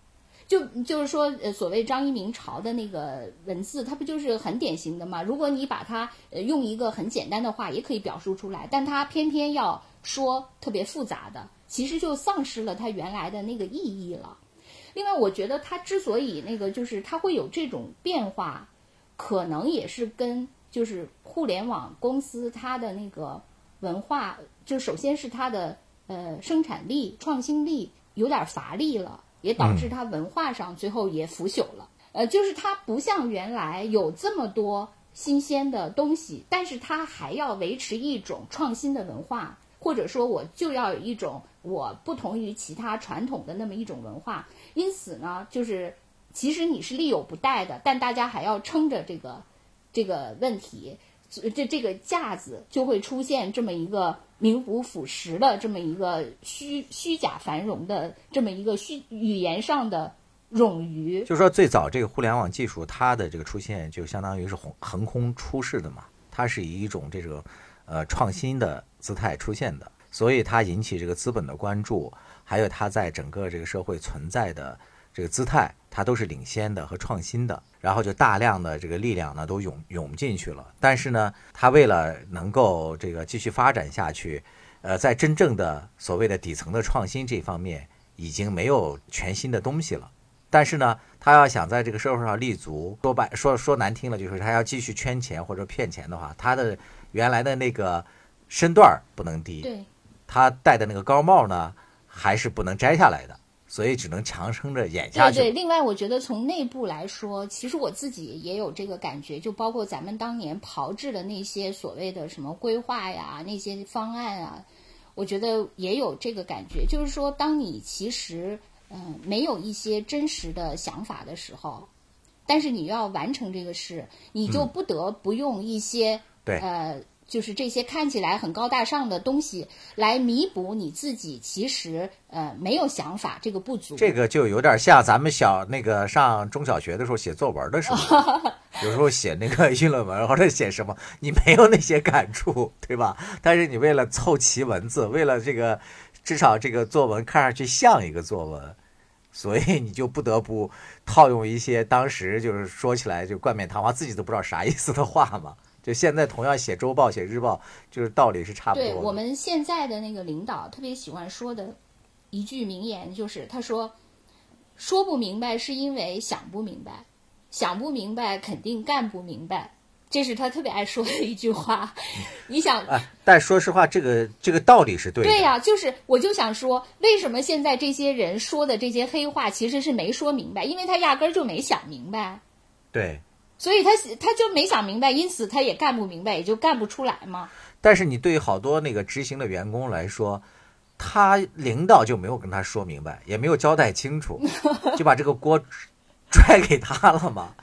就就是说，呃，所谓张一鸣潮的那个文字，它不就是很典型的嘛？如果你把它呃用一个很简单的话，也可以表述出来，但它偏偏要说特别复杂的。其实就丧失了它原来的那个意义了。另外，我觉得它之所以那个就是它会有这种变化，可能也是跟就是互联网公司它的那个文化，就首先是它的呃生产力、创新力有点乏力了，也导致它文化上最后也腐朽了。呃，就是它不像原来有这么多新鲜的东西，但是它还要维持一种创新的文化。或者说，我就要有一种我不同于其他传统的那么一种文化，因此呢，就是其实你是力有不逮的，但大家还要撑着这个这个问题，这这个架子就会出现这么一个名不副实的这么一个虚虚假繁荣的这么一个虚语言上的冗余。就是说，最早这个互联网技术它的这个出现，就相当于是横横空出世的嘛，它是以一种这种呃创新的。姿态出现的，所以它引起这个资本的关注，还有它在整个这个社会存在的这个姿态，它都是领先的和创新的。然后就大量的这个力量呢都涌涌进去了。但是呢，它为了能够这个继续发展下去，呃，在真正的所谓的底层的创新这方面，已经没有全新的东西了。但是呢，他要想在这个社会上立足，说白说说难听了，就是他要继续圈钱或者骗钱的话，他的原来的那个。身段儿不能低，对，他戴的那个高帽呢，还是不能摘下来的，所以只能强撑着演下去。对对，另外我觉得从内部来说，其实我自己也有这个感觉，就包括咱们当年炮制的那些所谓的什么规划呀、那些方案啊，我觉得也有这个感觉，就是说，当你其实嗯没有一些真实的想法的时候，但是你要完成这个事，你就不得不用一些。对呃，就是这些看起来很高大上的东西，来弥补你自己其实呃没有想法这个不足。这个就有点像咱们小那个上中小学的时候写作文的时候，有时候写那个议论文或者写什么，你没有那些感触，对吧？但是你为了凑齐文字，为了这个至少这个作文看上去像一个作文，所以你就不得不套用一些当时就是说起来就冠冕堂皇，自己都不知道啥意思的话嘛。就现在同样写周报、写日报，就是道理是差不多的。对我们现在的那个领导特别喜欢说的一句名言，就是他说：“说不明白是因为想不明白，想不明白肯定干不明白。”这是他特别爱说的一句话。你想，哎，但说实话，这个这个道理是对的。对呀、就是我就想说，为什么现在这些人说的这些黑话其实是没说明白，因为他压根儿就没想明白。对。所以他他就没想明白，因此他也干不明白，也就干不出来嘛。但是你对于好多那个执行的员工来说，他领导就没有跟他说明白，也没有交代清楚，就把这个锅拽给他了嘛。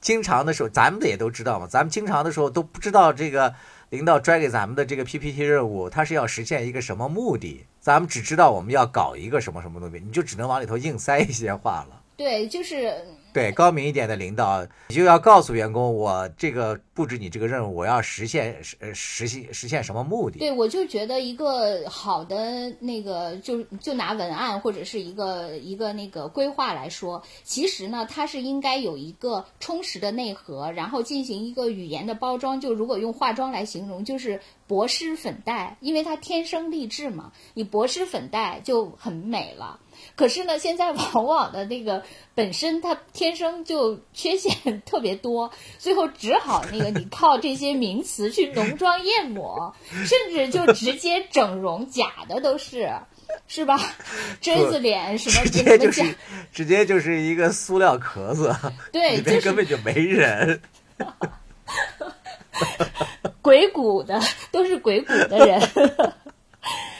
经常的时候，咱们的也都知道嘛，咱们经常的时候都不知道这个领导拽给咱们的这个 PPT 任务，他是要实现一个什么目的，咱们只知道我们要搞一个什么什么东西，你就只能往里头硬塞一些话了。对，就是对高明一点的领导，你就要告诉员工，我这个布置你这个任务，我要实现实实现实现什么目的？对，我就觉得一个好的那个，就就拿文案或者是一个一个那个规划来说，其实呢，它是应该有一个充实的内核，然后进行一个语言的包装。就如果用化妆来形容，就是薄施粉黛，因为它天生丽质嘛，你薄施粉黛就很美了。可是呢，现在往往的那个本身它天生就缺陷特别多，最后只好那个你靠这些名词去浓妆艳抹，甚至就直接整容，假的都是，是吧？锥子脸什么直什么接就是假，直接就是一个塑料壳子，对，里就是面根本就没人。鬼谷的，都是鬼谷的人。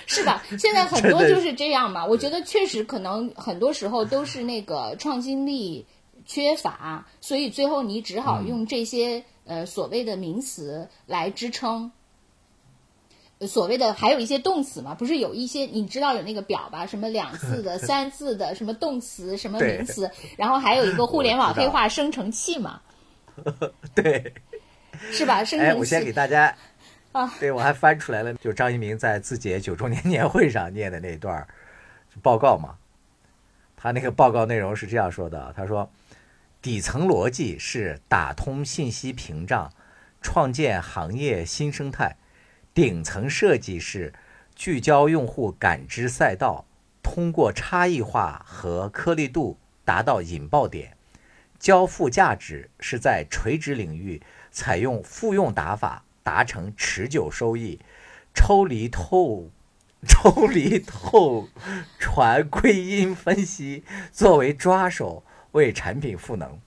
是吧？现在很多就是这样嘛。我觉得确实可能很多时候都是那个创新力缺乏，所以最后你只好用这些、呃所谓的名词来支撑。呃所谓的还有一些动词嘛，不是有一些你知道有那个表吧？什么两字的、三字的，什么动词、什么名词，然后还有一个互联网黑化生成器嘛，对，是吧？生哎，成我先给器大家 对我还翻出来了，就张一鸣在字节九周年年会上念的那一段报告嘛。他那个报告内容是这样说的：他说，底层逻辑是打通信息屏障，创建行业新生态；顶层设计是聚焦用户感知赛道，通过差异化和颗粒度达到引爆点。交付价值是在垂直领域采用复用打法达成持久收益，抽离透、抽离透传归因分析作为抓手，为产品赋能；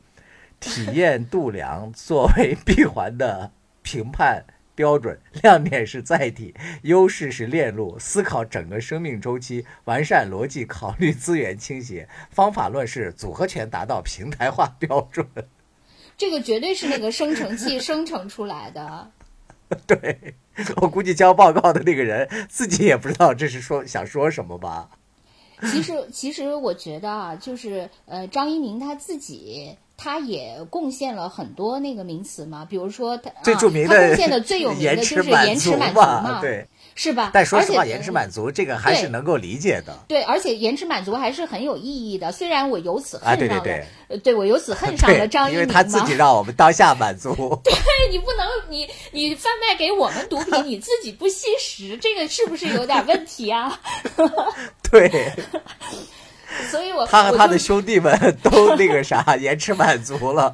体验度量作为闭环的评判标准，亮点是载体，优势是链路，思考整个生命周期，完善逻辑，考虑资源倾斜，方法论是组合拳达到平台化标准。这个绝对是那个生成器生成出来的。对我估计交报告的那个人自己也不知道这是说想说什么吧。其实，其实我觉得啊，就是呃，张一鸣他自己。他也贡献了很多那个名词嘛，比如说他最著名的贡献的最有名的 就是延迟满足嘛，对，是吧？但说实话，延迟满足这个还是能够理解的。对，而且延迟满足还是很有意义的。虽然我由此恨啊，上了，对对对，呃，对我由此恨上了张一鸣因为他自己让我们当下满足。对你不能，你你贩卖给我们毒品，你自己不吸食，这个是不是有点问题啊？对，所以我他和他的兄弟们都那个啥 延迟满足了。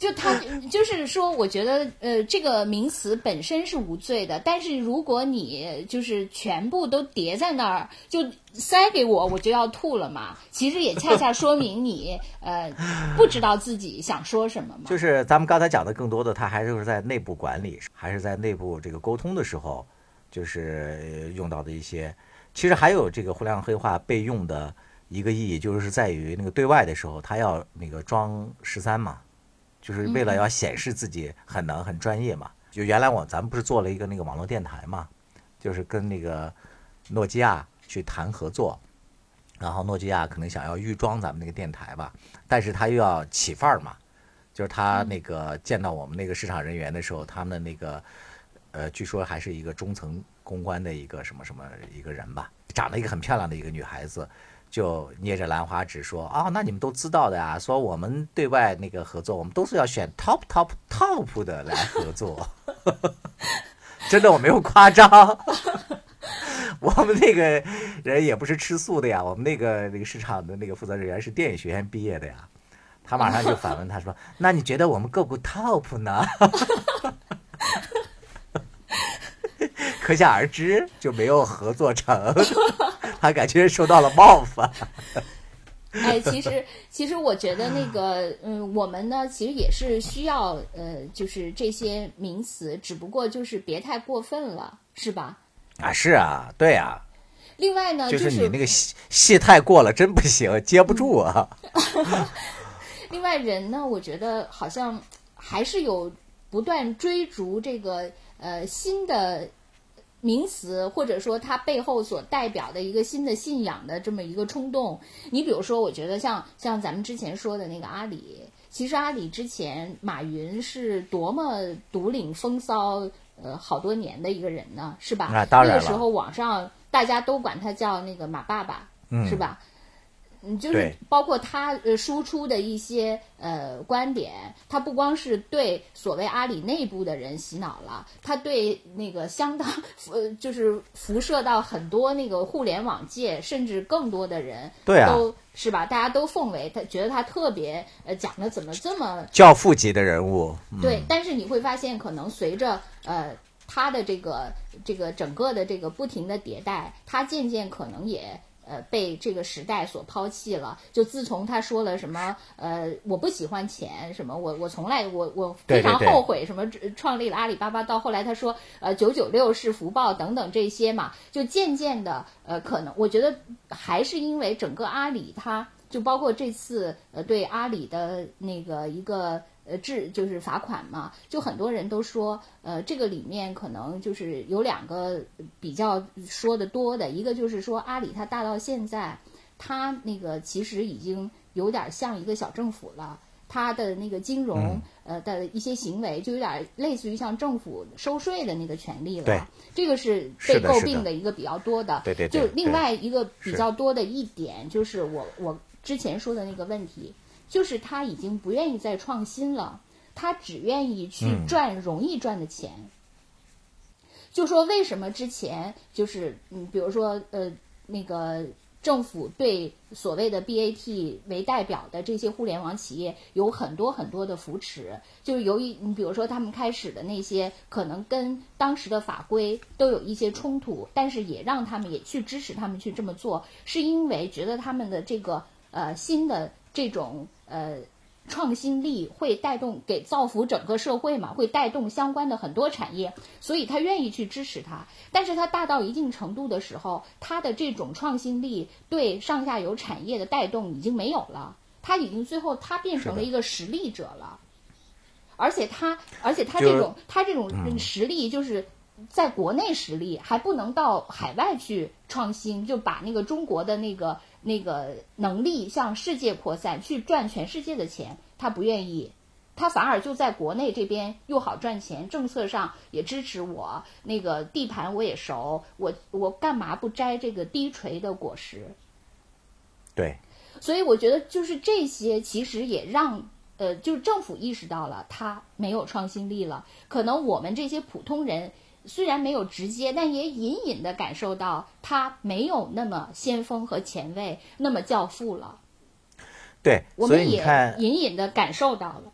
就他就是说，我觉得呃，这个名词本身是无罪的，但是如果你就是全部都叠在那儿，就塞给我，我就要吐了嘛。其实也恰恰说明你呃不知道自己想说什么嘛。就是咱们刚才讲的更多的，他还是在内部管理，还是在内部这个沟通的时候，就是用到的一些。其实还有这个互联网黑化备用的一个意义，就是在于那个对外的时候，他要那个装十三嘛。就是为了要显示自己很能、很专业嘛，就原来我咱们不是做了一个那个网络电台嘛，就是跟那个诺基亚去谈合作，然后诺基亚可能想要预装咱们那个电台吧，但是他又要起范儿嘛，就是他那个见到我们那个市场人员的时候，他们的那个呃，据说还是一个中层公关的一个什么什么一个人吧，长得一个很漂亮的一个女孩子。就捏着兰花指说啊，那你们都知道的呀。说我们对外那个合作，我们都是要选 top top top 的来合作。真的，我没有夸张。我们那个人也不是吃素的呀。我们那个那个市场的那个负责人员是电影学院毕业的呀。他马上就反问他说：“那你觉得我们够不够 top 呢？” 可想而知，就没有合作成。他感觉受到了冒犯。哎，其实其实我觉得那个，嗯，我们呢，其实也是需要，呃，就是这些名词，只不过就是别太过分了，是吧？啊，是啊，对啊。另外呢，就是你那个戏戏太过了，真不行，接不住啊。另外，人呢，我觉得好像还是有不断追逐这个呃新的。名词，或者说它背后所代表的一个新的信仰的这么一个冲动。你比如说，我觉得像像咱们之前说的那个阿里，其实阿里之前马云是多么独领风骚，呃，好多年的一个人呢，是吧？那当然那个时候网上大家都管他叫那个马爸爸，是吧？嗯，就是包括他呃输出的一些呃观点，他不光是对所谓阿里内部的人洗脑了，他对那个相当呃就是辐射到很多那个互联网界甚至更多的人，对啊，都是吧？大家都奉为他觉得他特别呃讲的怎么这么教父级的人物，对。但是你会发现，可能随着呃他的这个这个整个的这个不停的迭代，他渐渐可能也。呃，被这个时代所抛弃了。就自从他说了什么，呃，我不喜欢钱，什么，我我从来我我非常后悔什么创立了阿里巴巴，到后来他说，呃，九九六是福报等等这些嘛，就渐渐的，呃，可能我觉得还是因为整个阿里，它就包括这次呃对阿里的那个一个。呃，治就是罚款嘛，就很多人都说，呃，这个里面可能就是有两个比较说的多的，一个就是说阿里它大到现在，它那个其实已经有点像一个小政府了，它的那个金融呃的一些行为就有点类似于像政府收税的那个权利了，这个是被诟病的一个比较多的。对对对。就另外一个比较多的一点就是我我之前说的那个问题。就是他已经不愿意再创新了，他只愿意去赚容易赚的钱。就说为什么之前就是嗯，比如说呃，那个政府对所谓的 BAT 为代表的这些互联网企业有很多很多的扶持，就是由于你比如说他们开始的那些可能跟当时的法规都有一些冲突，但是也让他们也去支持他们去这么做，是因为觉得他们的这个呃新的这种。呃，创新力会带动给造福整个社会嘛，会带动相关的很多产业，所以他愿意去支持它。但是它大到一定程度的时候，它的这种创新力对上下游产业的带动已经没有了，它已经最后它变成了一个实力者了。而且他，而且他这种他这种实力就是在国内实力还不能到海外去创新，就把那个中国的那个。那个能力向世界扩散，去赚全世界的钱，他不愿意，他反而就在国内这边又好赚钱，政策上也支持我，那个地盘我也熟，我我干嘛不摘这个低垂的果实？对，所以我觉得就是这些，其实也让呃，就是政府意识到了他没有创新力了，可能我们这些普通人。虽然没有直接，但也隐隐的感受到他没有那么先锋和前卫，那么教父了。对，我们也隐隐的感受到了。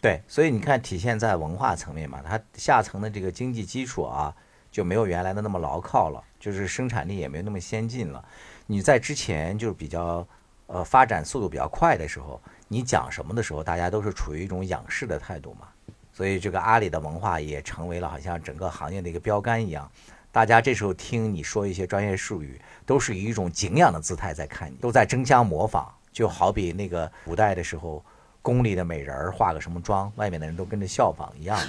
对，所以你看，体现在文化层面嘛，它下层的这个经济基础啊，就没有原来的那么牢靠了，就是生产力也没有那么先进了。你在之前就是比较呃发展速度比较快的时候，你讲什么的时候，大家都是处于一种仰视的态度嘛。所以这个阿里的文化也成为了好像整个行业的一个标杆一样，大家这时候听你说一些专业术语，都是以一种敬仰的姿态在看你，都在争相模仿，就好比那个古代的时候，宫里的美人儿化个什么妆，外面的人都跟着效仿一样的。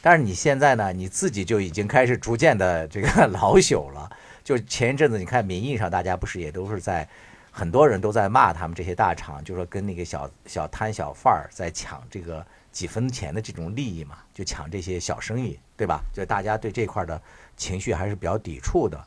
但是你现在呢，你自己就已经开始逐渐的这个 老朽了。就前一阵子，你看民意上，大家不是也都是在，很多人都在骂他们这些大厂，就说跟那个小小摊小贩儿在抢这个几分钱的这种利益嘛，就抢这些小生意，对吧？就大家对这块的情绪还是比较抵触的。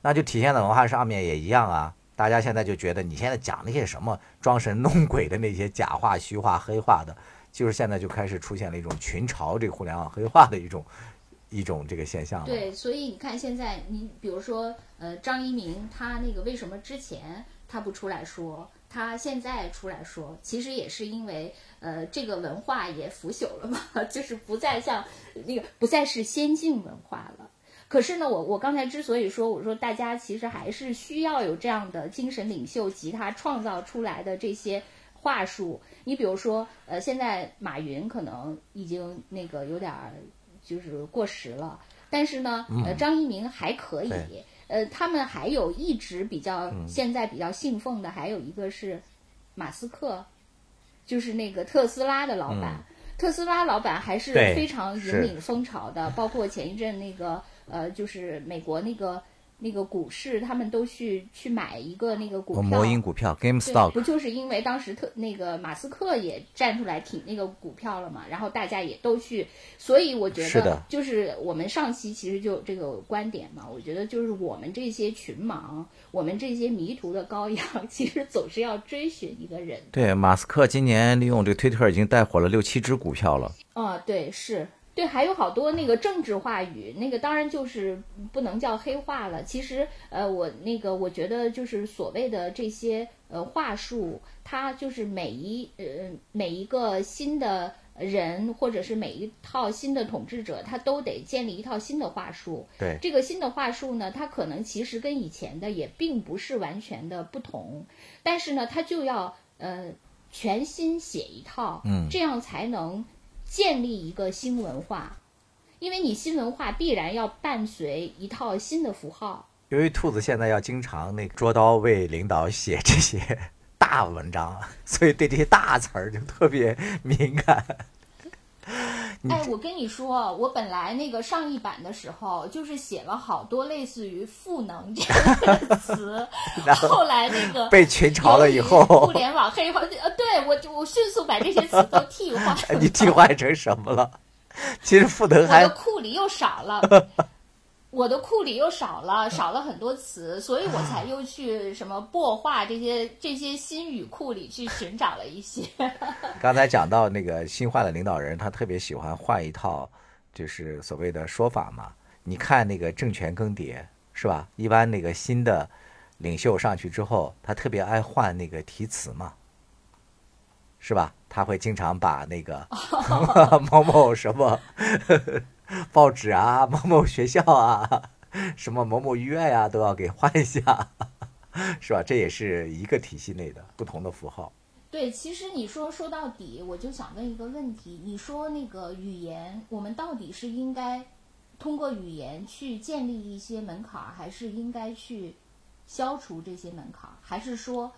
那就体现在文化上面也一样啊。大家现在就觉得你现在讲那些什么装神弄鬼的那些假话、虚话、黑话的，就是现在就开始出现了一种群嘲这个互联网黑话的一种 一种这个现象。对，所以你看现在，你比如说，呃，张一鸣他那个为什么之前他不出来说，他现在出来说，其实也是因为，呃，这个文化也腐朽了嘛，就是不再像那个不再是先进文化了。可是呢，我我刚才之所以说，我说大家其实还是需要有这样的精神领袖及他创造出来的这些话术。你比如说，呃，现在马云可能已经那个有点儿就是过时了，但是呢，呃，张一鸣还可以。呃，他们还有一直比较现在比较信奉的，还有一个是马斯克，就是那个特斯拉的老板。特斯拉老板还是非常引领风潮的，包括前一阵那个。呃，就是美国那个那个股市，他们都去去买一个那个股票，魔音股票，GameStop，不就是因为当时特那个马斯克也站出来挺那个股票了嘛，然后大家也都去，所以我觉得就是我们上期其实就有这个观点嘛，我觉得就是我们这些群盲，我们这些迷途的羔羊，其实总是要追寻一个人。对，马斯克今年利用这个推特已经带火了六七只股票了。啊，对，是。对，还有好多那个政治话语，那个当然就是不能叫黑话了。其实，呃，我那个我觉得就是所谓的这些呃话术，它就是每一呃每一个新的人，或者是每一套新的统治者，他都得建立一套新的话术。对，这个新的话术呢，它可能其实跟以前的也并不是完全的不同，但是呢，他就要呃全新写一套，嗯，这样才能。建立一个新文化，因为你新文化必然要伴随一套新的符号。由于兔子现在要经常那捉刀为领导写这些大文章，所以对这些大词儿就特别敏感。哎，我跟你说，我本来那个上一版的时候，就是写了好多类似于“赋能”这个词，后来那个被群嘲了以后，互联网黑化，呃，对我我迅速把这些词都替换。你替换成什么了？其实“赋能”还我的库里又少了。我的库里又少了，少了很多词，所以我才又去什么薄化这些这些新语库里去寻找了一些。刚才讲到那个新换的领导人，他特别喜欢换一套，就是所谓的说法嘛。你看那个政权更迭是吧？一般那个新的领袖上去之后，他特别爱换那个题词嘛，是吧？他会经常把那个 某某什么。报纸啊，某某学校啊，什么某某医院呀，都要给换一下，是吧？这也是一个体系内的不同的符号。对，其实你说说到底，我就想问一个问题：你说那个语言，我们到底是应该通过语言去建立一些门槛，还是应该去消除这些门槛？还是说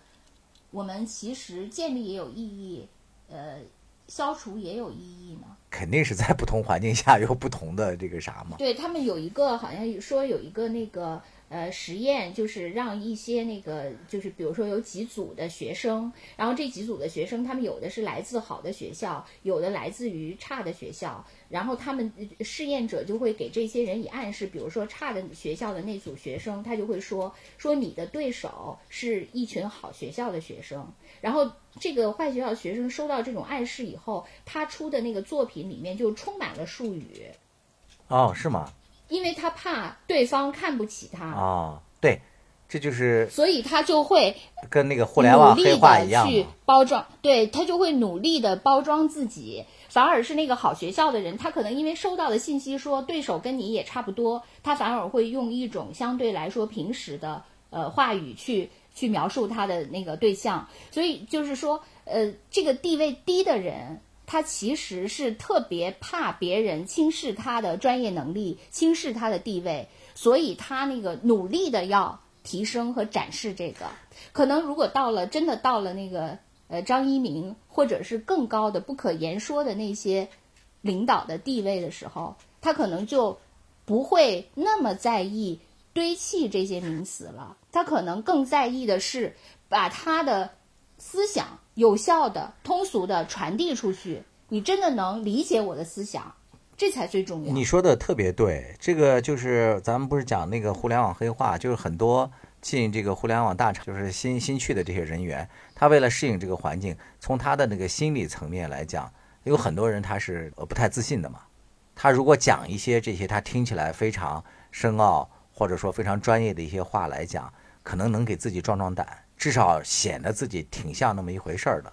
我们其实建立也有意义，呃，消除也有意义呢？肯定是在不同环境下有不同的这个啥嘛？对他们有一个好像说有一个那个呃实验，就是让一些那个就是比如说有几组的学生，然后这几组的学生他们有的是来自好的学校，有的来自于差的学校，然后他们试验者就会给这些人以暗示，比如说差的学校的那组学生，他就会说说你的对手是一群好学校的学生，然后。这个坏学校学生收到这种暗示以后，他出的那个作品里面就充满了术语。哦，是吗？因为他怕对方看不起他。哦，对，这就是。所以他就会跟那个互联网黑化一样，去包装。对他就会努力的包装自己，反而是那个好学校的人，他可能因为收到的信息说对手跟你也差不多，他反而会用一种相对来说平时的呃话语去。去描述他的那个对象，所以就是说，呃，这个地位低的人，他其实是特别怕别人轻视他的专业能力，轻视他的地位，所以他那个努力的要提升和展示这个。可能如果到了真的到了那个呃张一鸣，或者是更高的不可言说的那些领导的地位的时候，他可能就不会那么在意堆砌这些名词了，他可能更在意的是把他的思想有效的、通俗的传递出去。你真的能理解我的思想，这才最重要。你说的特别对，这个就是咱们不是讲那个互联网黑化，就是很多进这个互联网大厂，就是新新去的这些人员，他为了适应这个环境，从他的那个心理层面来讲，有很多人他是呃不太自信的嘛。他如果讲一些这些他听起来非常深奥或者说非常专业的一些话来讲，可能能给自己壮壮胆，至少显得自己挺像那么一回事儿的。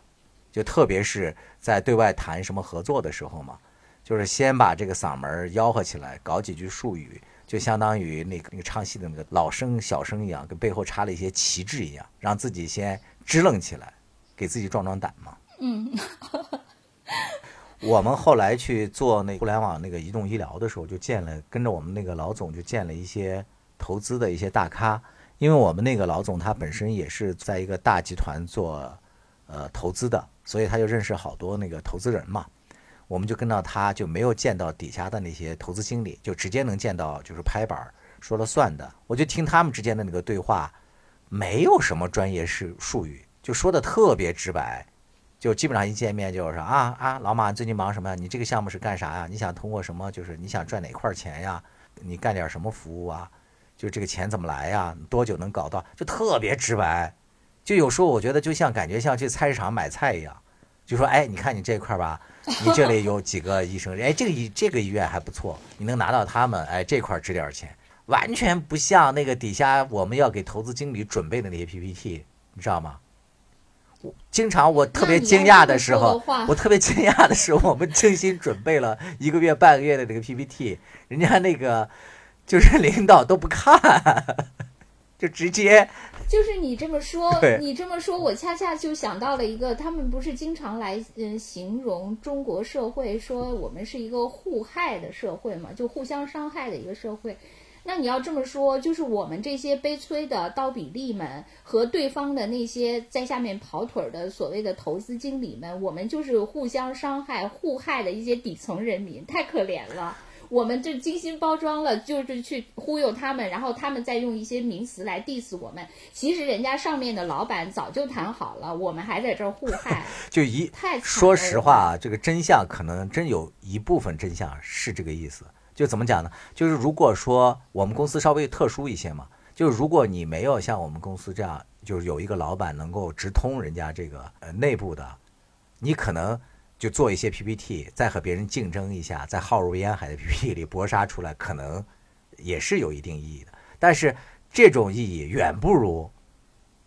就特别是在对外谈什么合作的时候嘛，就是先把这个嗓门吆喝起来，搞几句术语，就相当于那个那个唱戏的那个老生小生一样，跟背后插了一些旗帜一样，让自己先支棱起来，给自己壮壮胆嘛。嗯，我们后来去做那互联网那个移动医疗的时候，就见了跟着我们那个老总就见了一些投资的一些大咖，因为我们那个老总他本身也是在一个大集团做呃投资的。所以他就认识好多那个投资人嘛，我们就跟到他就没有见到底下的那些投资经理，就直接能见到就是拍板说了算的。我就听他们之间的那个对话，没有什么专业术术语，就说的特别直白，就基本上一见面就是啊啊，老马最近忙什么呀？你这个项目是干啥呀？你想通过什么？就是你想赚哪块钱呀？你干点什么服务啊？就这个钱怎么来呀？多久能搞到？就特别直白。就有时候我觉得就像感觉像去菜市场买菜一样，就说哎，你看你这块吧，你这里有几个医生，哎，这个医这个医院还不错，你能拿到他们，哎，这块值点钱，完全不像那个底下我们要给投资经理准备的那些 PPT，你知道吗？我经常我特别惊讶的时候，我特别惊讶的时候，我们精心准备了一个月半个月的这个 PPT，人家那个就是 领导都不看，就直接。就是你这么说，你这么说，我恰恰就想到了一个，他们不是经常来嗯形容中国社会，说我们是一个互害的社会嘛，就互相伤害的一个社会。那你要这么说，就是我们这些悲催的刀比利们和对方的那些在下面跑腿的所谓的投资经理们，我们就是互相伤害、互害的一些底层人民，太可怜了。我们这精心包装了，就是去忽悠他们，然后他们再用一些名词来 diss 我们。其实人家上面的老板早就谈好了，我们还在这儿互害。就一太说实话，这个真相可能真有一部分真相是这个意思。就怎么讲呢？就是如果说我们公司稍微特殊一些嘛，就是如果你没有像我们公司这样，就是有一个老板能够直通人家这个呃内部的，你可能。就做一些 PPT，再和别人竞争一下，在浩如烟海的 PPT 里搏杀出来，可能也是有一定意义的。但是这种意义远不如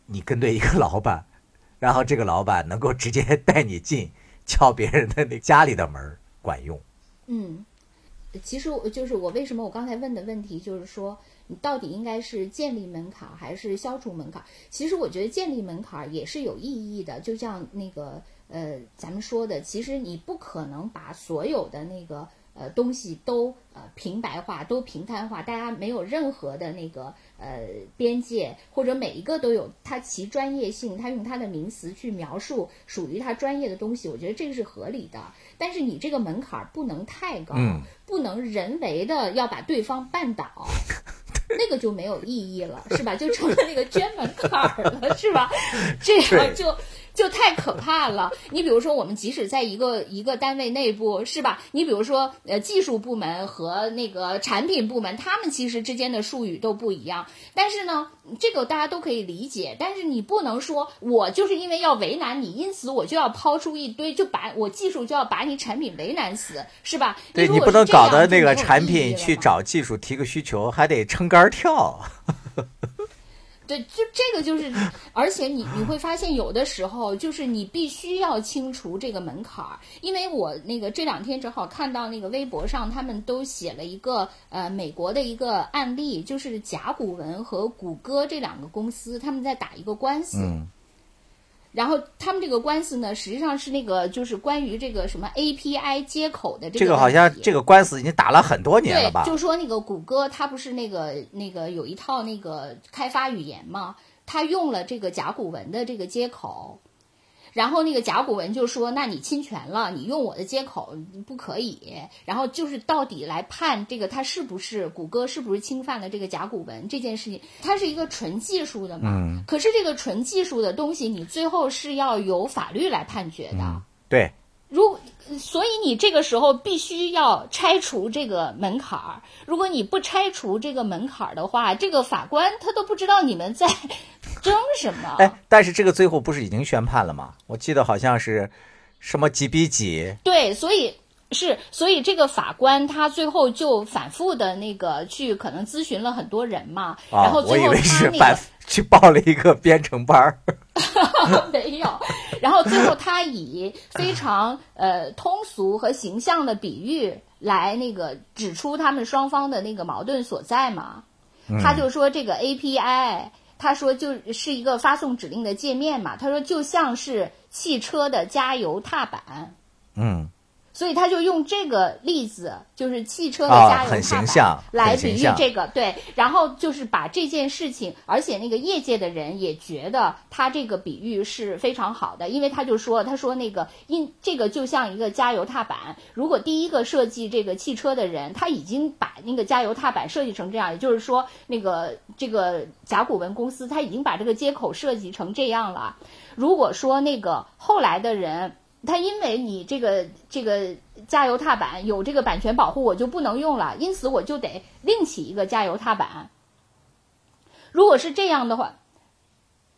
你跟对一个老板，然后这个老板能够直接带你进敲别人的那家里的门管用。嗯，其实我就是我为什么我刚才问的问题，就是说你到底应该是建立门槛还是消除门槛？其实我觉得建立门槛也是有意义的，就像那个。呃，咱们说的，其实你不可能把所有的那个呃东西都呃平白化，都平摊化，大家没有任何的那个呃边界，或者每一个都有它其专业性，它用它的名词去描述属于它专业的东西，我觉得这个是合理的。但是你这个门槛不能太高，不能人为的要把对方绊倒，那个就没有意义了，是吧？就成了那个捐门槛了，是吧？这样就。就太可怕了。你比如说，我们即使在一个一个单位内部，是吧？你比如说，呃，技术部门和那个产品部门，他们其实之间的术语都不一样。但是呢，这个大家都可以理解。但是你不能说，我就是因为要为难你，因此我就要抛出一堆，就把我技术就要把你产品为难死，是吧？对你不能搞得那个产品去找技术提个需求，还得撑杆跳。对，就这个就是，而且你你会发现，有的时候就是你必须要清除这个门槛儿，因为我那个这两天正好看到那个微博上，他们都写了一个呃美国的一个案例，就是甲骨文和谷歌这两个公司他们在打一个官司。然后他们这个官司呢，实际上是那个就是关于这个什么 API 接口的这个这个好像这个官司已经打了很多年了吧？就说那个谷歌它不是那个那个有一套那个开发语言嘛，它用了这个甲骨文的这个接口，然后那个甲骨文就说：“那你侵权了，你用我的接口不可以。”然后就是到底来判这个他是不是谷歌是不是侵犯了这个甲骨文这件事情，它是一个纯技术的嘛？嗯。可是这个纯技术的东西，你最后是要由法律来判决的。对。如所以你这个时候必须要拆除这个门槛儿。如果你不拆除这个门槛儿的话，这个法官他都不知道你们在。争什么？哎，但是这个最后不是已经宣判了吗？我记得好像是什么几比几？对，所以是，所以这个法官他最后就反复的那个去可能咨询了很多人嘛，然后最后他那个去报了一个编程班儿，没有，然后最后他以非常呃通俗和形象的比喻来那个指出他们双方的那个矛盾所在嘛，他就说这个 API。他说，就是一个发送指令的界面嘛。他说，就像是汽车的加油踏板。嗯。所以他就用这个例子，就是汽车的加油踏板来比喻这个，对。然后就是把这件事情，而且那个业界的人也觉得他这个比喻是非常好的，因为他就说，他说那个因这个就像一个加油踏板，如果第一个设计这个汽车的人他已经把那个加油踏板设计成这样，也就是说，那个这个甲骨文公司他已经把这个接口设计成这样了。如果说那个后来的人。它因为你这个这个加油踏板有这个版权保护，我就不能用了，因此我就得另起一个加油踏板。如果是这样的话，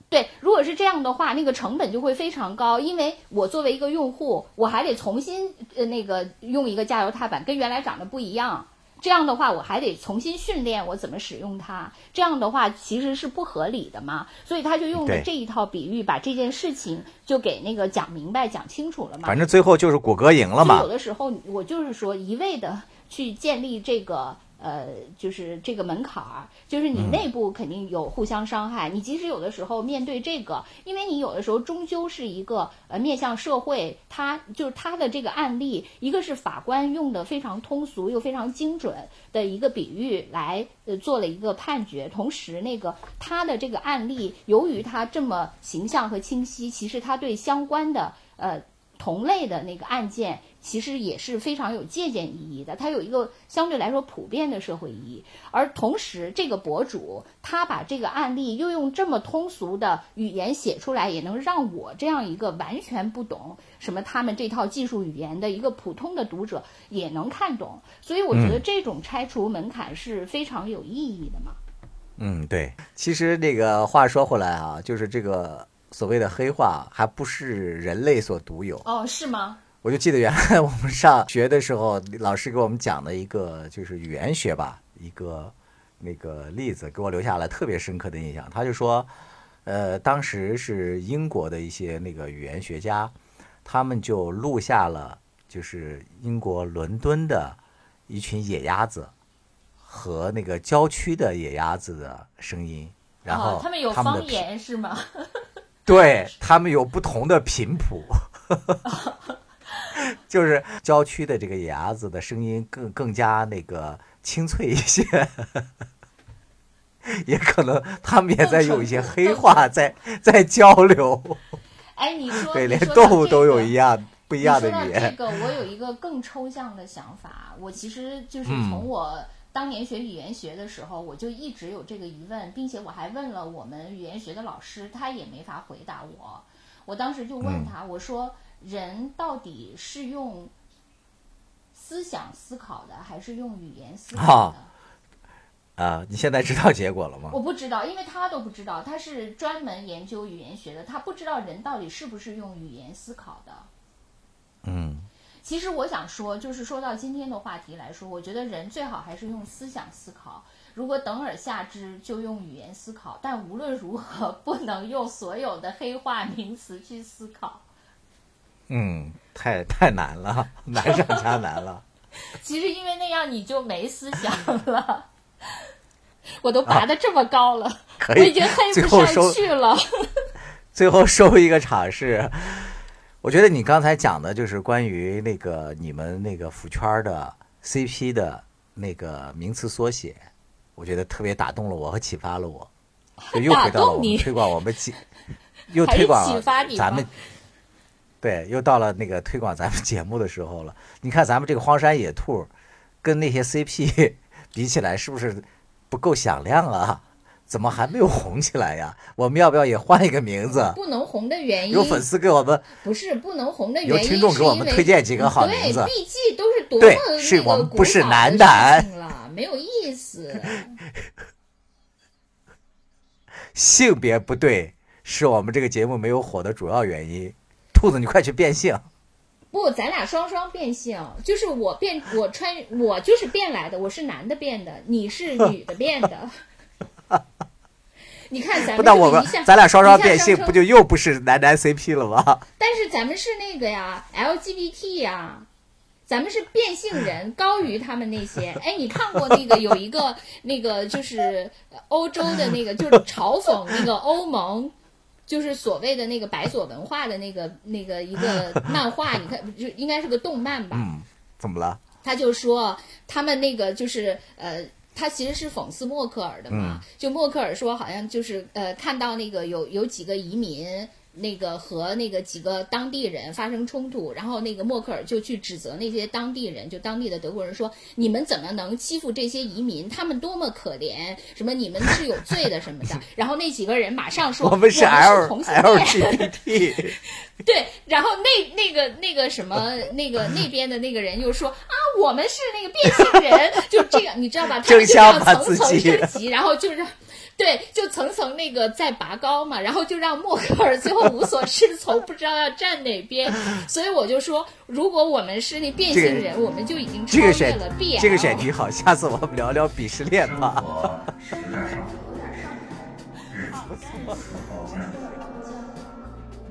对，如果是这样的话，那个成本就会非常高，因为我作为一个用户，我还得重新呃那个用一个加油踏板，跟原来长得不一样。这样的话，我还得重新训练我怎么使用它。这样的话，其实是不合理的嘛。所以他就用了这一套比喻，把这件事情就给那个讲明白、讲清楚了嘛。反正最后就是谷歌赢了嘛。有的时候，我就是说一味的去建立这个。呃，就是这个门槛儿，就是你内部肯定有互相伤害。你即使有的时候面对这个，因为你有的时候终究是一个呃面向社会，他就是他的这个案例，一个是法官用的非常通俗又非常精准的一个比喻来呃做了一个判决，同时那个他的这个案例，由于他这么形象和清晰，其实他对相关的呃同类的那个案件。其实也是非常有借鉴意义的，它有一个相对来说普遍的社会意义。而同时，这个博主他把这个案例又用这么通俗的语言写出来，也能让我这样一个完全不懂什么他们这套技术语言的一个普通的读者也能看懂。所以，我觉得这种拆除门槛是非常有意义的嘛。嗯，对。其实这个话说回来啊，就是这个所谓的黑化，还不是人类所独有。哦，是吗？我就记得原来我们上学的时候，老师给我们讲的一个就是语言学吧，一个那个例子，给我留下了特别深刻的印象。他就说，呃，当时是英国的一些那个语言学家，他们就录下了就是英国伦敦的一群野鸭子和那个郊区的野鸭子的声音，然后他们有方言是吗？对他们有不同的频谱。就是郊区的这个野鸭子的声音更更加那个清脆一些，也可能他们也在用一些黑话在在交流。哎，你说对，连动物都有一样不一样的语言。这个我有一个更抽象的想法，我其实就是从我当年学语言学的时候，我就一直有这个疑问，并且我还问了我们语言学的老师，他也没法回答我。我当时就问他，我说。人到底是用思想思考的，还是用语言思考的？啊，你现在知道结果了吗？我不知道，因为他都不知道，他是专门研究语言学的，他不知道人到底是不是用语言思考的。嗯，其实我想说，就是说到今天的话题来说，我觉得人最好还是用思想思考。如果等而下之，就用语言思考。但无论如何，不能用所有的黑化名词去思考。嗯，太太难了，难上加难了。其实因为那样你就没思想了。我都拔的这么高了，我已经黑不上去了。最后收一个场是，我觉得你刚才讲的就是关于那个你们那个腐圈的 CP 的那个名词缩写，我觉得特别打动了我和启发了我，就又回到了我们推广我们几，又推广咱们。对，又到了那个推广咱们节目的时候了。你看咱们这个荒山野兔，跟那些 CP 比起来，是不是不够响亮啊？怎么还没有红起来呀？我们要不要也换一个名字？不能红的原因有粉丝给我们不是不能红的原因，有听众给我们推荐几个好名字。对毕竟都是我们不是那个男的没有意思。性别不对，是我们这个节目没有火的主要原因。兔子，你快去变性！不，咱俩双双变性，就是我变，我穿，我就是变来的，我是男的变的，你是 女的变的。你看咱不，们一下，咱俩双双变性，不就又不是男男 CP 了吗？但是咱们是那个呀，LGBT 呀，咱们是变性人，高于他们那些。哎，你看过那个有一个那个就是欧洲的那个，就是嘲讽那个欧盟。就是所谓的那个白左文化的那个那个一个 漫画，你看就应该是个动漫吧？嗯，怎么了？他就说他们那个就是呃，他其实是讽刺默克尔的嘛。就默克尔说，好像就是呃，看到那个有有几个移民。那个和那个几个当地人发生冲突，然后那个默克尔就去指责那些当地人，就当地的德国人说：“你们怎么能欺负这些移民？他们多么可怜！什么你们是有罪的什么的。”然后那几个人马上说：“我们是 L 同性恋。LGBT，对，然后那那个那个什么那个那边的那个人又说啊，我们是那个变性人，就这样，你知道吧？他们就这样层层升级，然后就是。对，就层层那个在拔高嘛，然后就让默克尔最后无所适从，不知道要站哪边。所以我就说，如果我们是那变性人，我们就已经超越这个选了 BL。这个选题好，下次我们聊聊鄙视链吧。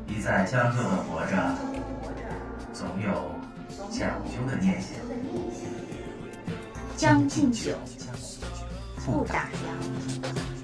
一再将就的活着，总有讲究的念想。将进酒，不打烊。